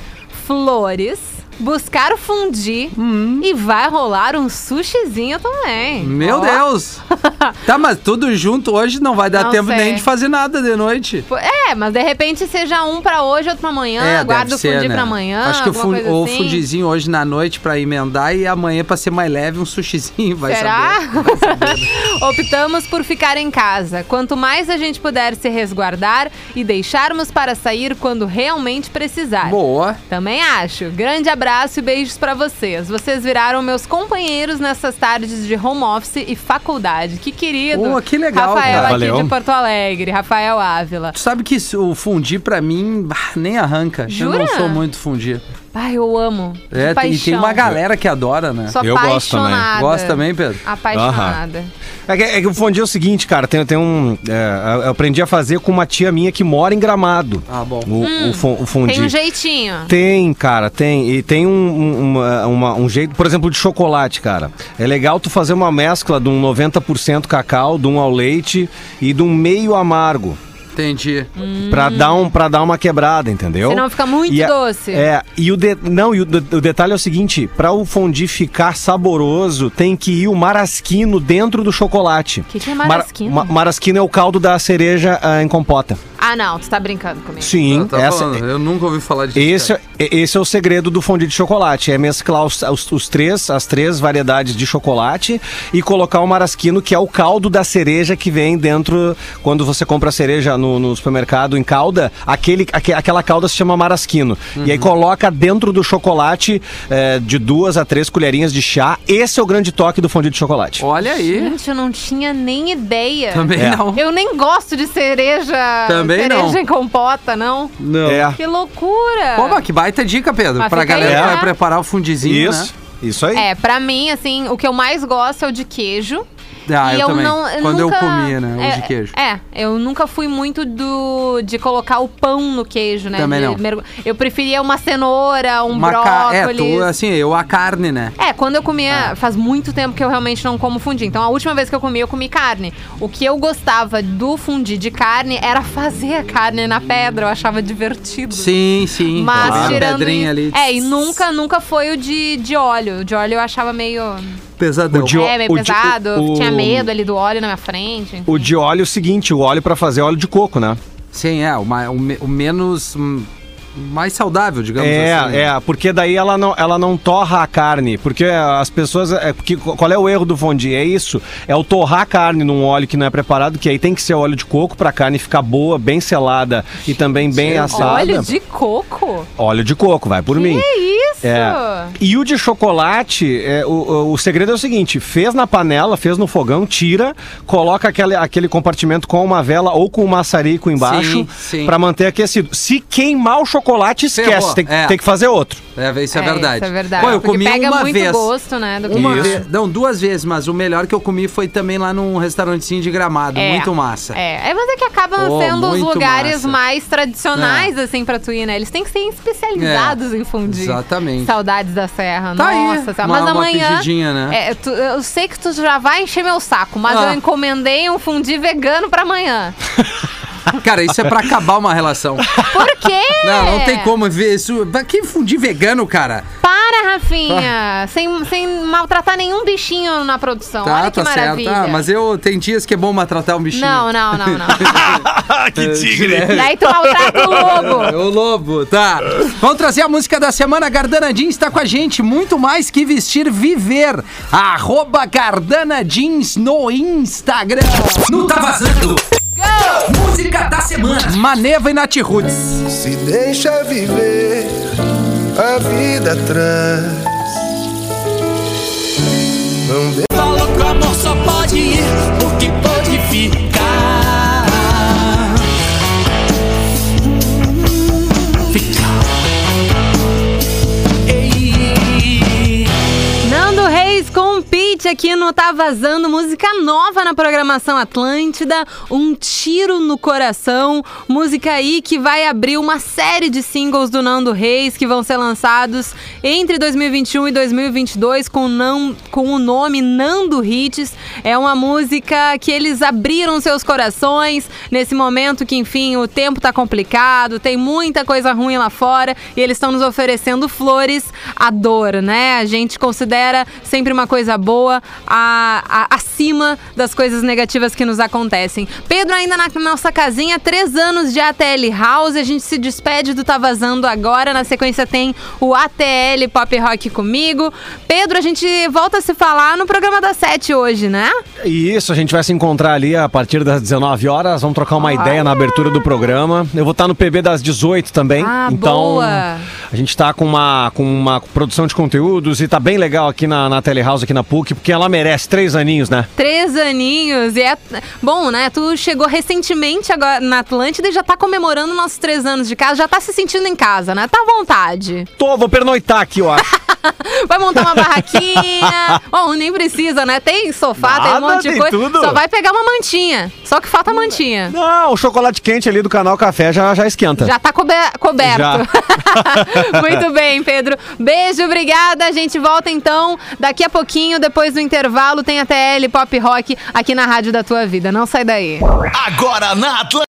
S2: Flores, buscar o fundi
S3: Hum.
S2: e vai rolar um sushizinho também.
S3: Meu
S2: Ó.
S3: Deus! tá, mas tudo junto hoje não vai dar
S2: Não
S3: tempo
S2: sei.
S3: nem de fazer nada de noite.
S2: É, mas de repente seja um pra hoje, outro pra amanhã,
S3: é,
S2: o
S3: ser,
S2: fundi
S3: né?
S2: pra amanhã.
S3: Acho que o, fun- o
S2: assim.
S3: fundizinho hoje na noite pra emendar e amanhã pra ser mais leve um sushizinho, vai
S2: Será?
S3: saber.
S2: Optamos por ficar em casa. Quanto mais a gente puder se resguardar e deixarmos para sair quando realmente precisar.
S3: Boa.
S2: Também acho. Grande abraço e beijos pra vocês. Vocês viraram meus companheiros nessas tardes de home office e faculdade. Que querido.
S3: Pô, que legal,
S2: Rafael
S3: cara.
S2: aqui
S4: Valeu.
S2: de Porto Alegre, Rafael Ávila.
S3: Tu sabe que o fundi pra mim nem arranca. Eu
S2: Jura?
S3: não sou muito fundir.
S2: Ai, eu amo.
S3: É, tem- e tem uma galera que adora, né?
S2: Sou
S4: Eu gosto também.
S3: Gosta também, Pedro?
S2: Apaixonada.
S4: É que, é que o fundi é o seguinte, cara, tem, tem um. é, eu aprendi a fazer com uma tia minha que mora em Gramado.
S3: Ah, bom.
S4: O, o, fun- o fundi.
S2: Tem um jeitinho.
S4: Tem, cara, tem. E tem um, um, uma- uma- um jeito, por exemplo, de chocolate, cara. É legal tu fazer uma mescla de um 90% cacau, de um ao leite e de um meio amargo.
S3: Entendi.
S4: Pra, dar um, pra dar uma quebrada, entendeu?
S2: Senão fica muito
S4: E a-
S2: doce.
S4: É, e o, de, não, e o, o detalhe é o seguinte: pra o fondue ficar saboroso, tem que ir o marasquino dentro do chocolate.
S2: O que, que é marasquino?
S4: Mar, ma- marasquino é o caldo da cereja ah, em compota.
S2: Ah, não, tu tá brincando comigo.
S4: Sim,
S3: Tá
S4: essa,
S3: falando, eu nunca ouvi falar disso.
S4: esse, é- esse é o segredo do fondue de chocolate, é mesclar os, os- os três, as três variedades de chocolate e colocar o marasquino, que é o caldo da cereja que vem dentro, quando você compra a cereja no, no supermercado em calda, aquele, aque- aquela calda se chama marasquino. E
S3: Uhum.
S4: aí coloca dentro do chocolate eh, de duas a três colherinhas de chá, esse é o grande toque do fondue de chocolate.
S3: Olha aí.
S2: Gente, eu não tinha nem ideia.
S3: Também
S4: É.
S3: não.
S2: Eu nem gosto de cereja.
S3: Também
S2: cereja
S3: não.
S2: em compota, não.
S3: Não.
S4: É.
S2: Que loucura.
S3: Pô, mas que baita dica, Pedro.
S2: Mas
S3: pra
S2: fica aí,
S3: galera que
S2: né?
S3: vai preparar o fundizinho,
S4: Isso, isso aí.
S2: É, pra mim, assim, o que eu mais gosto é o de queijo.
S3: Ah,
S2: e
S3: eu, também.
S2: não. eu
S3: Quando
S2: nunca-
S3: eu comia, né? O
S2: é,
S3: de queijo.
S2: É, eu nunca fui muito do de colocar o pão no queijo, né?
S3: Também
S2: De
S3: não.
S2: mergu- Eu preferia uma cenoura, um
S3: Uma ca- É,
S2: brócolis.
S3: tu, assim, eu a carne, né?
S2: É, quando eu comia,
S3: Ah.
S2: faz muito tempo que eu realmente não como fundi. Então a última vez que eu comi, eu comi carne. O que eu gostava do fundi de carne era fazer a carne na pedra, eu achava divertido.
S3: Sim, sim.
S2: Mas
S3: Claro.
S2: tirando
S3: pedrinha ali.
S2: É, e nunca, nunca foi o de, de óleo. O de óleo eu achava meio.
S3: Pesadão.
S4: O de-
S2: é, meio
S4: o de-
S2: pesado.
S4: o-
S2: Tinha medo ali do óleo na minha frente. enfim.
S4: O de óleo é o seguinte, o óleo pra fazer óleo de coco, né?
S3: Sim, é. O, ma- o me- o menos... mais saudável, digamos
S4: É,
S3: assim.
S4: é, porque daí ela não, ela não torra a carne. Porque as pessoas. É, porque, qual é o erro do fondue? É isso. É o torrar a carne num óleo que não é preparado, que aí tem que ser óleo de coco pra carne ficar boa, bem selada e também bem assada.
S2: Óleo de coco?
S4: Óleo de coco, vai por mim.
S2: Que isso?
S4: É. E o de chocolate, é, o, o, o segredo é o seguinte: fez na panela, fez no fogão, tira, coloca aquele, aquele compartimento com uma vela ou com um maçarico embaixo
S3: Sim, sim.
S4: pra manter aquecido. Se queimar o chocolate, chocolate, esquece.
S3: Ferrou,
S4: Tem,
S3: é.
S4: tem que fazer outro.
S3: É, isso é,
S2: É,
S3: verdade.
S2: isso é verdade.
S3: Pô, eu
S2: Porque
S3: comi
S2: pega
S3: uma
S2: muito
S3: vez.
S2: gosto, né? Do
S3: Uma
S4: Isso.
S3: vez. Não, duas vezes, mas o melhor que eu comi foi também lá num restaurantezinho de gramado.
S2: É.
S3: Muito massa.
S2: É, é, mas é que acabam
S3: Pô,
S2: sendo os lugares
S3: massa. É.
S2: mais tradicionais, assim, pra tu ir, né? Eles têm que ser especializados em fundir.
S3: Exatamente.
S2: Saudades da Serra.
S3: Tá aí,
S2: Nossa, Serra.
S3: uma-
S2: mas
S3: uma
S2: amanhã.
S3: pedidinha, né?
S2: é, tu- eu sei que tu já vai encher meu saco, mas
S3: Ah.
S2: eu encomendei um fundi vegano pra amanhã.
S3: Cara, isso é pra acabar uma relação.
S2: Por quê?
S3: Não, não tem como ver isso. Pra que fundir vegano, cara?
S2: Para, Rafinha! Sem, sem maltratar nenhum bichinho na produção. Olha que maravilha.
S3: certo. Ah, mas eu tem dias que é bom maltratar um bichinho.
S2: Não, não, não, não.
S4: que tigre.
S2: Daí tu maltrata o lobo.
S3: É o lobo, tá. Vamos trazer a música da semana. Gardana Jeans tá com a gente. Muito mais que vestir, viver. Arroba Gardana Jeans no Instagram. No Tá Vazando. Música da semana. Maneva e Nath Roots.
S14: Se deixa viver, a vida traz. Não deixa.
S1: Falou que o amor só pode ir porque pode ficar.
S2: Pete aqui no Tá Vazando, música nova na programação Atlântida, Um Tiro no Coração, música aí que vai abrir uma série de singles do Nando Reis que vão ser lançados entre 2021 e 2022 com, não, com o nome Nando Hits. É uma música que eles abriram seus corações nesse momento que, enfim, o tempo tá complicado, tem muita coisa ruim lá fora e eles estão nos oferecendo flores à dor, né? A gente considera sempre uma coisa boa a- a- acima das coisas negativas que nos acontecem. Pedro ainda na nossa casinha, três anos de ATL House, a gente se despede do Tá Vazando agora, na sequência tem o ATL Pop Rock comigo. Pedro, a gente volta a se falar no programa das sete hoje, né?
S4: Isso, a gente vai se encontrar ali a partir das 19 horas. Vamos trocar uma ideia na abertura do programa. Eu vou estar no PB das 18 também.
S2: Ah,
S4: então,
S2: boa.
S4: a gente tá com uma, com uma produção de conteúdos e tá bem legal aqui na, na Telehouse, aqui na PUC, porque ela merece três aninhos, né?
S2: Três aninhos. E é. Bom, né? Tu chegou recentemente agora na Atlântida e já tá comemorando nossos três anos de casa. Já tá se sentindo em casa, né? Tá à vontade.
S4: Tô, vou pernoitar aqui, eu acho.
S2: Vai montar uma barraquinha. Bom, nem precisa, né? Tem sofá, tem um
S4: Nada,
S2: monte de coisa.
S4: tudo.
S2: Só vai pegar uma mantinha. Só que falta mantinha.
S4: Não, o chocolate quente ali do canal Café já, já esquenta.
S2: Já tá cobe- coberto. Muito bem, Pedro. Beijo, obrigada. A gente volta então daqui a pouquinho, depois do intervalo, tem a TL Pop Rock aqui na Rádio da Tua Vida. Não sai daí.
S1: Agora na Atlântida.